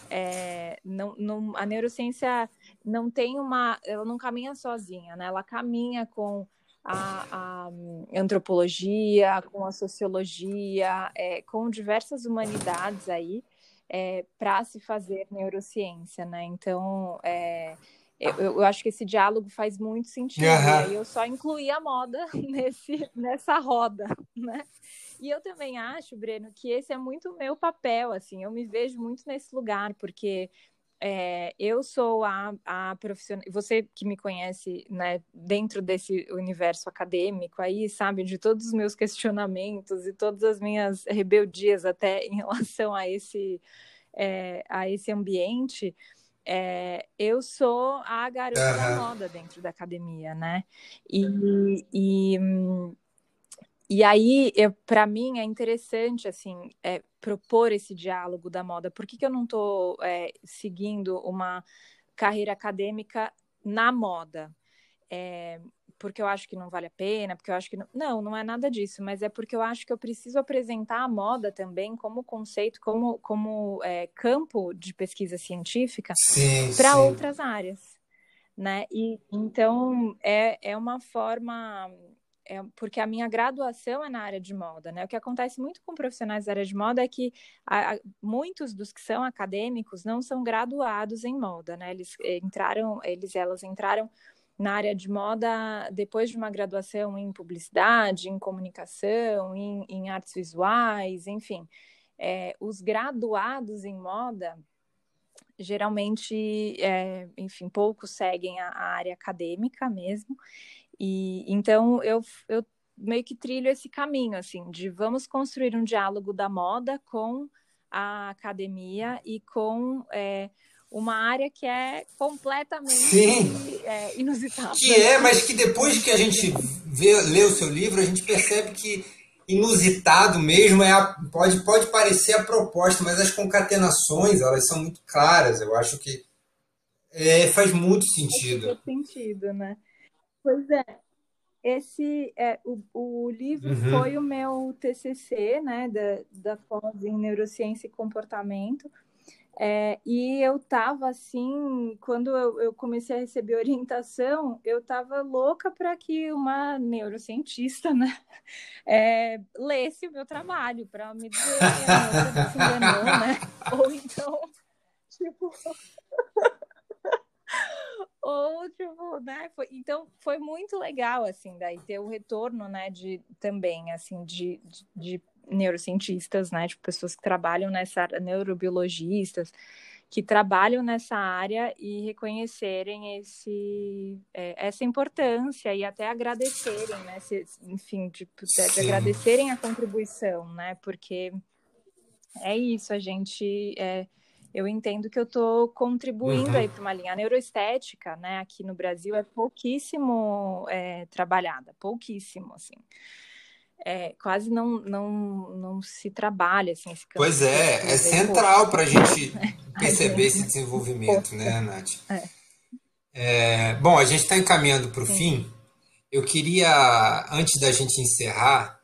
É, não, não, a neurociência não tem uma, ela não caminha sozinha, né? Ela caminha com a, a antropologia, com a sociologia, é, com diversas humanidades aí é, para se fazer neurociência, né? Então, é, eu, eu, acho que esse diálogo faz muito sentido. Uhum. E aí eu só incluí a moda nesse, nessa roda, né? E eu também acho, Breno, que esse é muito o meu papel, assim, eu me vejo muito nesse lugar, porque é, eu sou a, a profissional. Você que me conhece, né, dentro desse universo acadêmico aí, sabe, de todos os meus questionamentos e todas as minhas rebeldias até em relação a esse, é, a esse ambiente. É, eu sou a garota uhum. da moda dentro da academia, né? E, e e aí, para mim, é interessante, assim, é, propor esse diálogo da moda. Por que, que eu não estou é, seguindo uma carreira acadêmica na moda? É, porque eu acho que não vale a pena, porque eu acho que não... não, não é nada disso, mas é porque eu acho que eu preciso apresentar a moda também como conceito, como, como é, campo de pesquisa científica para outras áreas, né? E então é, é uma forma é, porque a minha graduação é na área de moda, né? O que acontece muito com profissionais da área de moda é que a, a, muitos dos que são acadêmicos não são graduados em moda, né? Eles eh, entraram, eles elas entraram na área de moda depois de uma graduação em publicidade, em comunicação, em, em artes visuais, enfim. É, os graduados em moda geralmente, é, enfim, poucos seguem a, a área acadêmica mesmo. E então eu, eu meio que trilho esse caminho, assim, de vamos construir um diálogo da moda com a academia e com é, uma área que é completamente é, inusitada. Que é, mas que depois que a gente vê, lê o seu livro, a gente percebe que inusitado mesmo é a, pode, pode parecer a proposta, mas as concatenações elas são muito claras. Eu acho que é, faz muito sentido. Faz sentido, né? Pois é. Esse é o, o livro uhum. foi o meu TCC, né, da, da pós em neurociência e comportamento. É, e eu tava assim, quando eu, eu, comecei a receber orientação, eu tava louca para que uma neurocientista, né, é, lesse o meu trabalho para me dizer né? Ou então, tipo, ou, tipo, né? Foi, então, foi muito legal, assim, daí ter o retorno, né, de também, assim, de, de, de neurocientistas, né, tipo, pessoas que trabalham nessa área, neurobiologistas, que trabalham nessa área e reconhecerem esse, é, essa importância e até agradecerem, né, se, enfim, de, de, agradecerem a contribuição, né, porque é isso, a gente... É, eu entendo que eu estou contribuindo uhum. aí para uma linha neuroestética, né? Aqui no Brasil é pouquíssimo é, trabalhada, pouquíssimo, assim. É, quase não, não, não se trabalha assim esse campo. Pois é, é central para a gente perceber esse desenvolvimento, né, Nath? É. É, bom, a gente está encaminhando para o fim. Eu queria, antes da gente encerrar,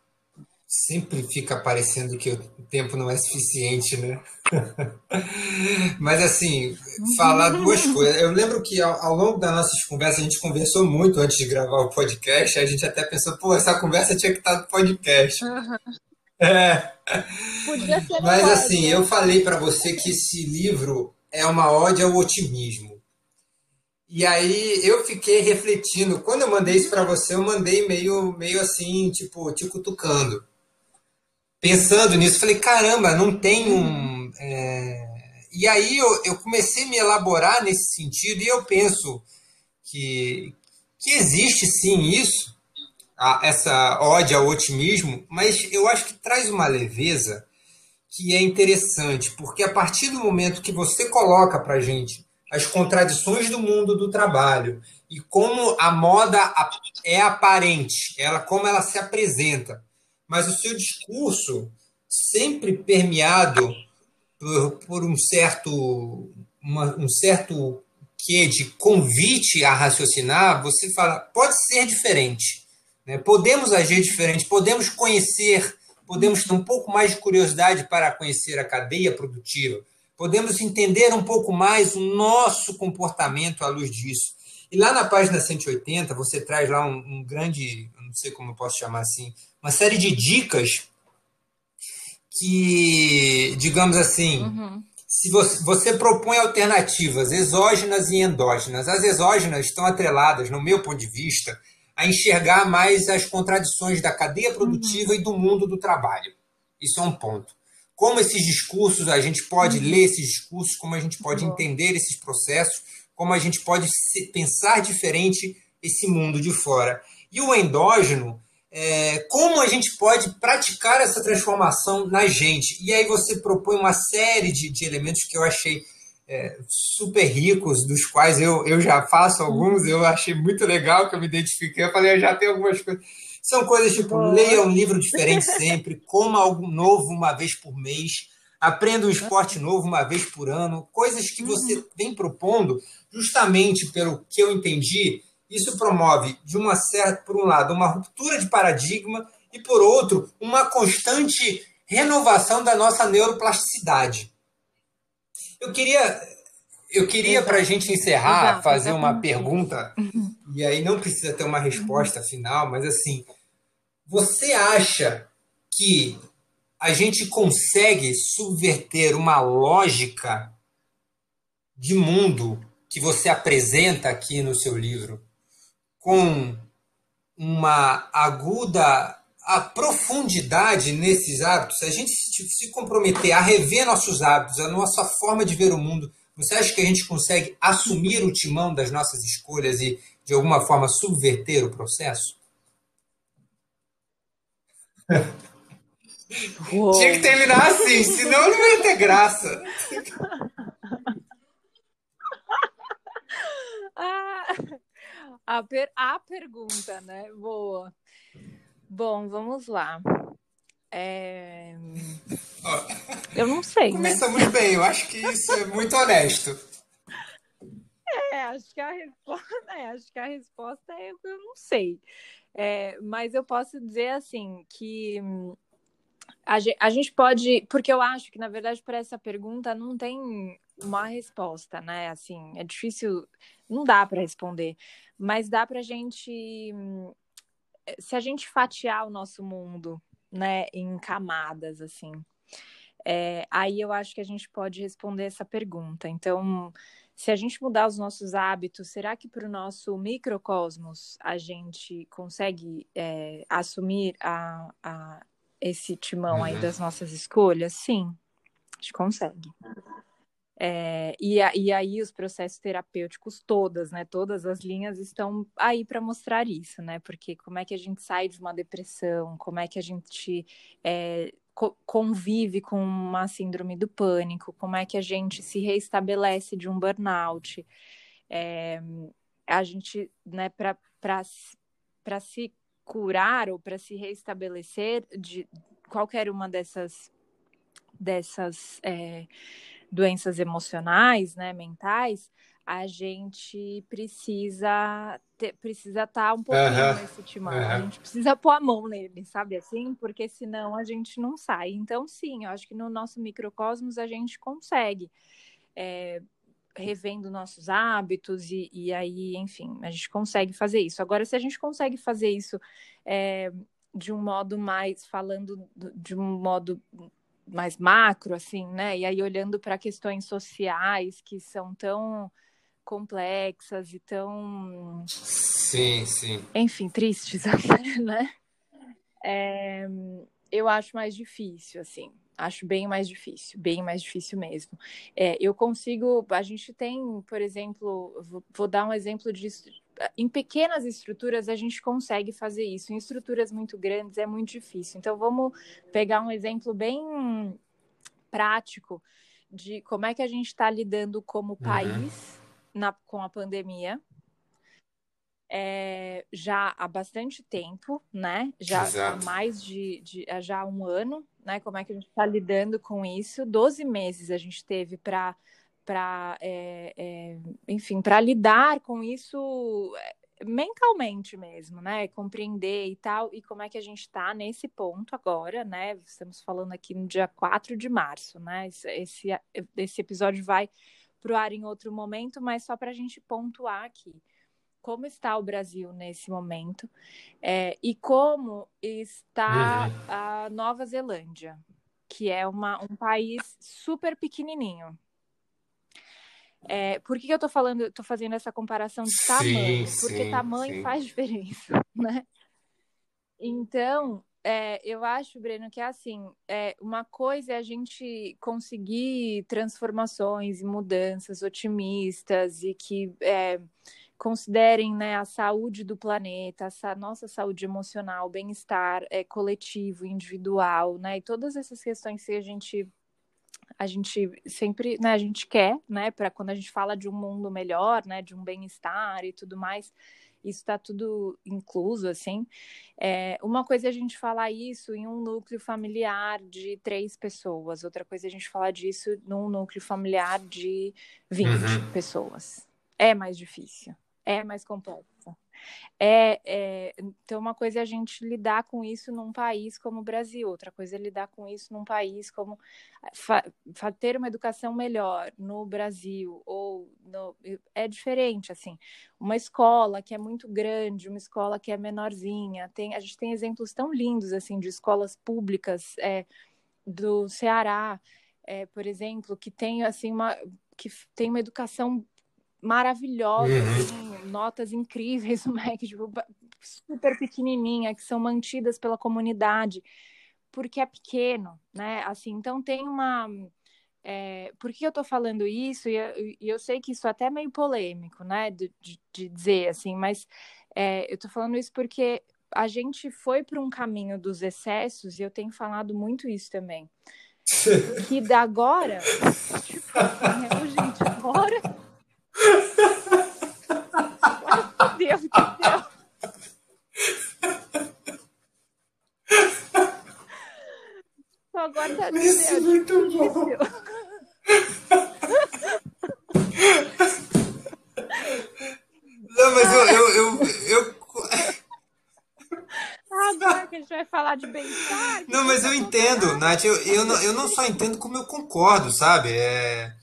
sempre fica parecendo que o tempo não é suficiente, né? Mas assim, falar duas coisas. Eu lembro que ao, ao, longo das nossas conversas, a gente conversou muito antes de gravar o podcast, a gente até pensou, pô, essa conversa tinha que estar no podcast. Uhum. É. Podia ser Mas assim, eu falei para você que esse livro é uma ode ao otimismo. E aí eu fiquei refletindo. Quando eu mandei isso para você, eu mandei meio, meio assim, tipo, te cutucando. Pensando nisso, falei, caramba, não tem um. É... E aí eu, eu comecei a me elaborar nesse sentido e eu penso que, que existe sim isso, a, essa ódio ao otimismo, mas eu acho que traz uma leveza que é interessante, porque a partir do momento que você coloca para gente as contradições do mundo do trabalho e como a moda é aparente, ela como ela se apresenta, mas o seu discurso sempre permeado por, por um certo uma, um certo que de convite a raciocinar, você fala pode ser diferente, né? podemos agir diferente, podemos conhecer, podemos ter um pouco mais de curiosidade para conhecer a cadeia produtiva podemos entender um pouco mais o nosso comportamento à luz disso. E lá na página 180, você traz lá um, um grande, não sei como eu posso chamar assim, uma série de dicas que, digamos assim, uhum. se você, você, propõe alternativas exógenas e endógenas, as exógenas estão atreladas, no meu ponto de vista, a enxergar mais as contradições da cadeia produtiva uhum. e do mundo do trabalho. Isso é um ponto como esses discursos, a gente pode uhum. ler esses discursos, como a gente pode entender esses processos, como a gente pode pensar diferente esse mundo de fora. E o endógeno, é, como a gente pode praticar essa transformação na gente. E aí você propõe uma série de, de elementos que eu achei é, super ricos, dos quais eu, eu já faço alguns, eu achei muito legal que eu me identifiquei. Eu falei, eu já tenho algumas coisas. São coisas tipo, leia um livro diferente sempre, coma algo novo uma vez por mês, aprenda um esporte novo uma vez por ano, coisas que você uhum. vem propondo, justamente pelo que eu entendi, isso promove, de uma certa, por um lado, uma ruptura de paradigma e, por outro, uma constante renovação da nossa neuroplasticidade. Eu queria, eu queria para a gente encerrar, Exato, fazer uma pergunta, uhum. e aí não precisa ter uma resposta final, mas assim, você acha que a gente consegue subverter uma lógica de mundo que você apresenta aqui no seu livro com uma aguda a profundidade nesses hábitos, se a gente se comprometer a rever nossos hábitos, a nossa forma de ver o mundo, você acha que a gente consegue assumir o timão das nossas escolhas e, de alguma forma, subverter o processo? Uou. Tinha que terminar assim, senão não ia ter graça. Ah, a, per a pergunta, né? Boa. Bom, vamos lá. É... Eu não sei. Né? Começamos né? bem, eu acho que isso é muito honesto. É, acho que a resposta, é, acho que a resposta é eu não sei. É, mas eu posso dizer assim que a gente, a gente pode, porque eu acho que na verdade para essa pergunta não tem uma resposta, né? Assim, é difícil, não dá para responder, mas dá para a gente, se a gente fatiar o nosso mundo, né, em camadas assim, é, aí eu acho que a gente pode responder essa pergunta. Então, se a gente mudar os nossos hábitos, será que para o nosso microcosmos a gente consegue é, assumir a, a, esse timão uhum. aí das nossas escolhas? Sim, a gente consegue. É, e, e aí os processos terapêuticos todas, né? Todas as linhas estão aí para mostrar isso, né? Porque como é que a gente sai de uma depressão, como é que a gente é, convive com uma síndrome do pânico, como é que a gente se reestabelece de um burnout. É, a gente, né, para se curar ou para se reestabelecer de qualquer uma dessas, dessas é, doenças emocionais, né, mentais, a gente precisa ter, precisa estar tá um pouquinho nesse timão. A gente precisa pôr a mão nele, sabe assim? Porque senão a gente não sai. Então, sim, eu acho que no nosso microcosmos a gente consegue. É, revendo nossos hábitos e, e, aí, enfim, a gente consegue fazer isso. Agora, se a gente consegue fazer isso é, de um modo mais, falando de um modo mais macro, assim, né? E aí olhando para questões sociais que são tão complexas e tão. Sim, sim. Enfim, tristes, né? É, eu acho mais difícil, assim. Acho bem mais difícil, bem mais difícil mesmo. É, eu consigo. A gente tem, por exemplo, vou, vou dar um exemplo de. Em pequenas estruturas a gente consegue fazer isso. Em estruturas muito grandes é muito difícil. Então vamos pegar um exemplo bem prático de como é que a gente está lidando como uhum. país na, com a pandemia. É, já há bastante tempo, né? Já Exato. há mais de, de já há um ano, né? Como é que a gente está lidando com isso? Doze meses a gente teve para para é, é, enfim para lidar com isso é, mentalmente mesmo, né? Compreender e tal, e como é que a gente está nesse ponto agora, né? Estamos falando aqui no dia 4 de março, né? Esse, esse episódio vai para o ar em outro momento, mas só para a gente pontuar aqui como está o Brasil nesse momento é, e como está uhum. a Nova Zelândia, que é uma, um país super pequenininho. É, por que, que eu estou falando, estou fazendo essa comparação de tamanho? Sim, Porque sim, tamanho sim. faz diferença, né? Então, é, eu acho, Breno, que é assim, é, uma coisa é a gente conseguir transformações e mudanças otimistas e que é, considerem né, a saúde do planeta, a nossa saúde emocional, bem-estar é, coletivo, individual, né, e todas essas questões que a gente a gente sempre, né, a gente quer, né, para quando a gente fala de um mundo melhor, né, de um bem-estar e tudo mais, isso está tudo incluso, assim. É, uma coisa é a gente falar isso em um núcleo familiar de três pessoas, outra coisa é a gente falar disso num núcleo familiar de 20 uhum. pessoas. É mais difícil, é mais complexo. É, é, então, uma coisa é a gente lidar com isso num país como o Brasil, outra coisa é lidar com isso num país como ter uma educação melhor no Brasil ou no, é diferente assim. Uma escola que é muito grande, uma escola que é menorzinha, tem a gente tem exemplos tão lindos assim de escolas públicas é, do Ceará, é, por exemplo, que tem assim uma que tem uma educação maravilhosa, uhum. assim, notas incríveis no MEC, tipo, super pequenininha, que são mantidas pela comunidade, porque é pequeno, né? Assim, então tem uma. É, por que eu estou falando isso? E eu, e eu, sei que isso é até meio polêmico, né? De, de, de dizer assim, mas é, eu estou falando isso porque a gente foi para um caminho dos excessos e eu tenho falado muito isso também. que da agora, tipo, né, gente, agora meu Deus do céu. Só agora tá Isso é muito bom. Não, mas eu, eu, eu, eu... Agora que a gente vai falar de bem-estar. Não, mas eu entendo, Nath. Eu, eu, não, eu não só entendo como eu concordo, sabe? É,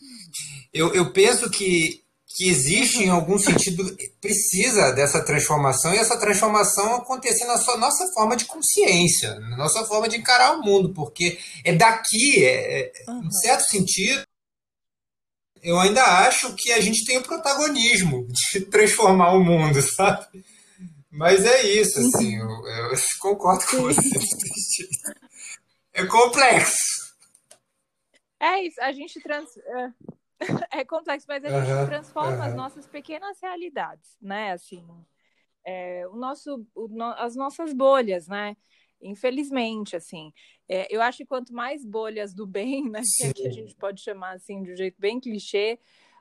eu, eu penso que que existe, em algum sentido, precisa dessa transformação e essa transformação acontecer na sua, nossa forma de consciência, na nossa forma de encarar o mundo, porque é daqui, é, uhum. em certo sentido, eu ainda acho que a gente tem o protagonismo de transformar o mundo, sabe? Mas é isso, assim, eu, eu concordo com você. É complexo. É isso, a gente trans. É complexo, mas a gente transforma as nossas pequenas realidades, né? Assim, é, o nosso, o no, as nossas bolhas, né? Infelizmente, assim, é, eu acho que quanto mais bolhas do bem, né? Que, que a gente pode chamar assim de um jeito bem clichê,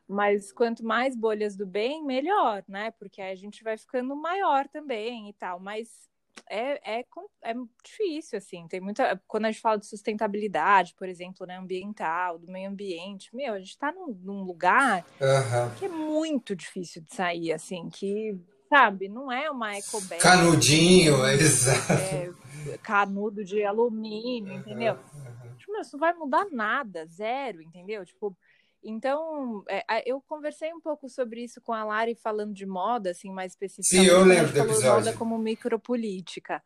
mas quanto mais bolhas do bem, melhor, né? Porque aí a gente vai ficando maior também e tal. Mas é, é, é difícil, assim, tem muita. Quando a gente fala de sustentabilidade, por exemplo, né, ambiental, do meio ambiente, meu, a gente está num, num, lugar uhum. que é muito difícil de sair, assim, que, sabe, não é uma ecobag. Canudinho, é, exato. É, canudo de alumínio, entendeu? Uhum. Tipo, isso não vai mudar nada, zero, entendeu? Tipo, então, é, eu conversei um pouco sobre isso com a Lari, falando de moda, assim, mais especificamente. Sim, eu lembro do episódio. moda como micropolítica.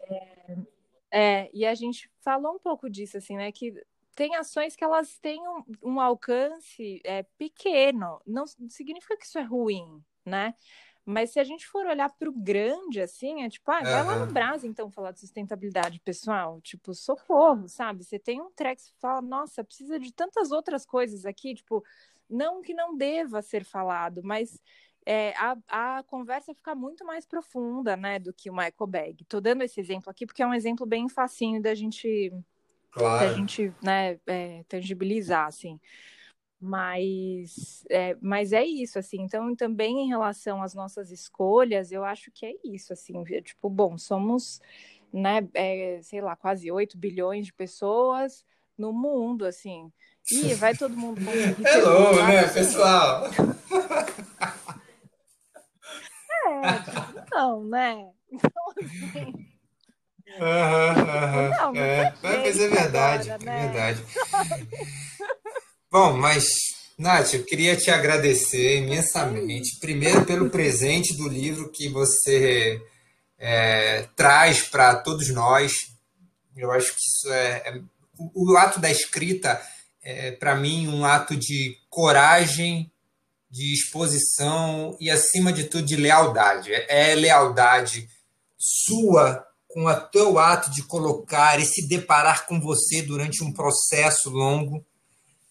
É, é, e a gente falou um pouco disso, assim, né? Que tem ações que elas têm um, um alcance é, pequeno. Não significa que isso é ruim, né? Mas se a gente for olhar para o grande, assim, é tipo, ah, vai uhum. lá no Brasil, então, falar de sustentabilidade pessoal. Tipo, socorro, sabe? Você tem um track, você fala, nossa, precisa de tantas outras coisas aqui, tipo, não que não deva ser falado, mas é, a, a conversa fica muito mais profunda, né, do que uma eco bag. Tô dando esse exemplo aqui porque é um exemplo bem facinho da gente, claro. da gente, né, é, tangibilizar, assim. Mas é, mas é isso, assim. Então, também em relação às nossas escolhas, eu acho que é isso, assim. Tipo, bom, somos, né, é, sei lá, quase 8 bilhões de pessoas no mundo, assim. E vai todo mundo conseguir. Hello, né, assim. pessoal? É, tipo, não, né? Então, assim. Uhum, uhum. Não, não é, mas é verdade, agora, né? é verdade. Bom, mas, Nath, eu queria te agradecer imensamente. Primeiro, pelo presente do livro que você é, traz para todos nós. Eu acho que isso é. é o, ato da escrita é, para mim, um ato de coragem, de exposição e, acima de tudo, de lealdade. É, é lealdade sua com o teu ato de colocar e se deparar com você durante um processo longo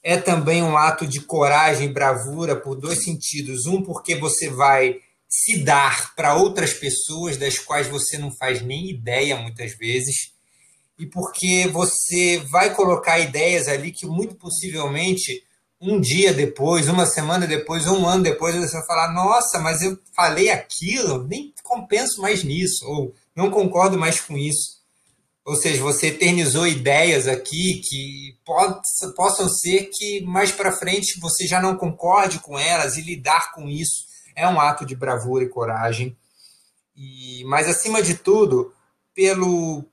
é também um ato de coragem e bravura por dois sentidos. Um, porque você vai se dar para outras pessoas das quais você não faz nem ideia muitas vezes, e porque você vai colocar ideias ali que muito possivelmente um dia depois, uma semana depois, um ano depois, você vai falar: Nossa, mas eu falei aquilo, nem compenso mais nisso, ou não concordo mais com isso. Ou seja, você eternizou ideias aqui que possam ser que mais para frente você já não concorde com elas e lidar com isso é um ato de bravura e coragem. E, mas acima de tudo, pelo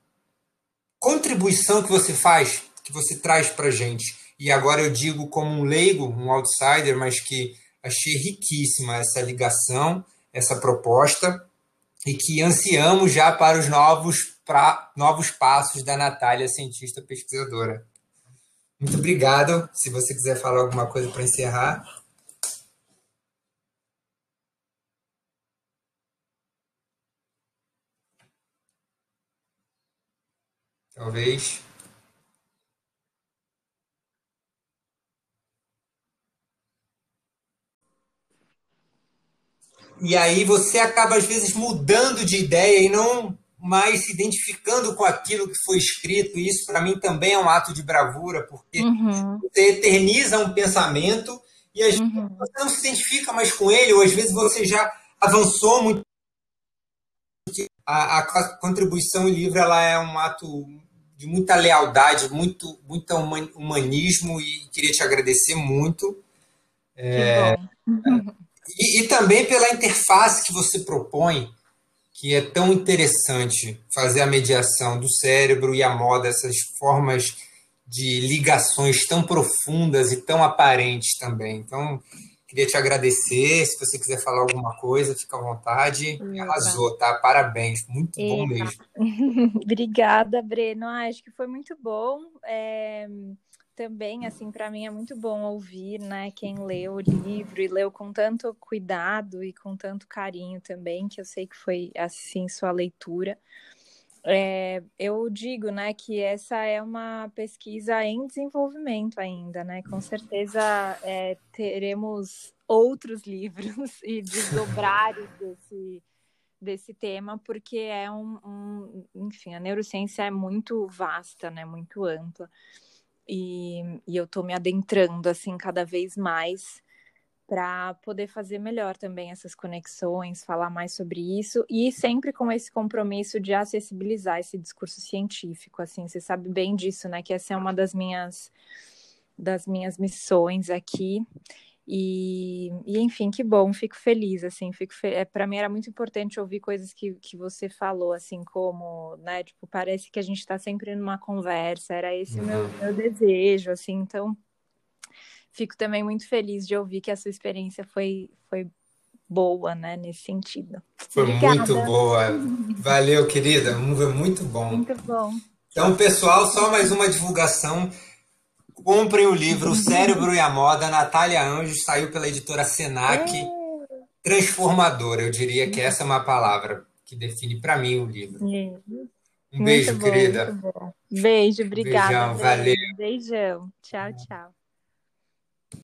contribuição que você faz, que você traz para gente. E agora eu digo como um leigo, um outsider, mas que achei riquíssima essa ligação, essa proposta e que ansiamos já para os novos, pra, novos passos da Natália, cientista pesquisadora. Muito obrigado. Se você quiser falar alguma coisa para encerrar. Talvez. E aí você acaba, às vezes, mudando de ideia e não mais se identificando com aquilo que foi escrito. E isso, para mim, também é um ato de bravura, porque uhum. você eterniza um pensamento e às uhum. vezes você não se identifica mais com ele, ou às vezes você já avançou muito. A, a contribuição em livro ela é um ato de muita lealdade, muito, muito humanismo, e queria te agradecer muito. É, e, e, também pela interface que você propõe, que é tão interessante fazer a mediação do cérebro e a moda, essas formas de ligações tão profundas e tão aparentes também. Então, queria te agradecer. Se você quiser falar alguma coisa, fica à vontade. Arrasou, tá? Parabéns, muito Eita. bom mesmo. Obrigada, Breno. Ah, acho que foi muito bom. É também, assim, para mim é muito bom ouvir, né, quem leu o livro e leu com tanto cuidado e com tanto carinho também, que eu sei que foi assim sua leitura. É, eu digo, né, que essa é uma pesquisa em desenvolvimento ainda, né? Com certeza é, teremos outros livros e desdobrares desse desse tema, porque é um, um, enfim, a neurociência é muito vasta, né, muito ampla. E, e eu estou me adentrando assim cada vez mais para poder fazer melhor também essas conexões, falar mais sobre isso e sempre com esse compromisso de acessibilizar esse discurso científico, assim, você sabe bem disso, né, que essa é uma das minhas das minhas missões aqui. E, e, enfim, que bom, fico feliz, assim, fico fe... é, para mim era muito importante ouvir coisas que, que você falou, assim, como, né, tipo, parece que a gente está sempre numa conversa, era esse o meu, uhum. meu desejo, assim, então fico também muito feliz de ouvir que a sua experiência foi, foi boa, né, nesse sentido. Foi Obrigada. muito boa. Valeu, querida. Muito bom. Muito bom. Então, pessoal, só mais uma divulgação. Comprem o livro O Cérebro e a Moda, Natália Anjos, saiu pela editora Senac. É. Transformadora, eu diria que essa é uma palavra que define para mim o livro. Um beijo, bom, querida. Beijo, obrigada. Beijão, valeu. Beijão. Tchau, tchau.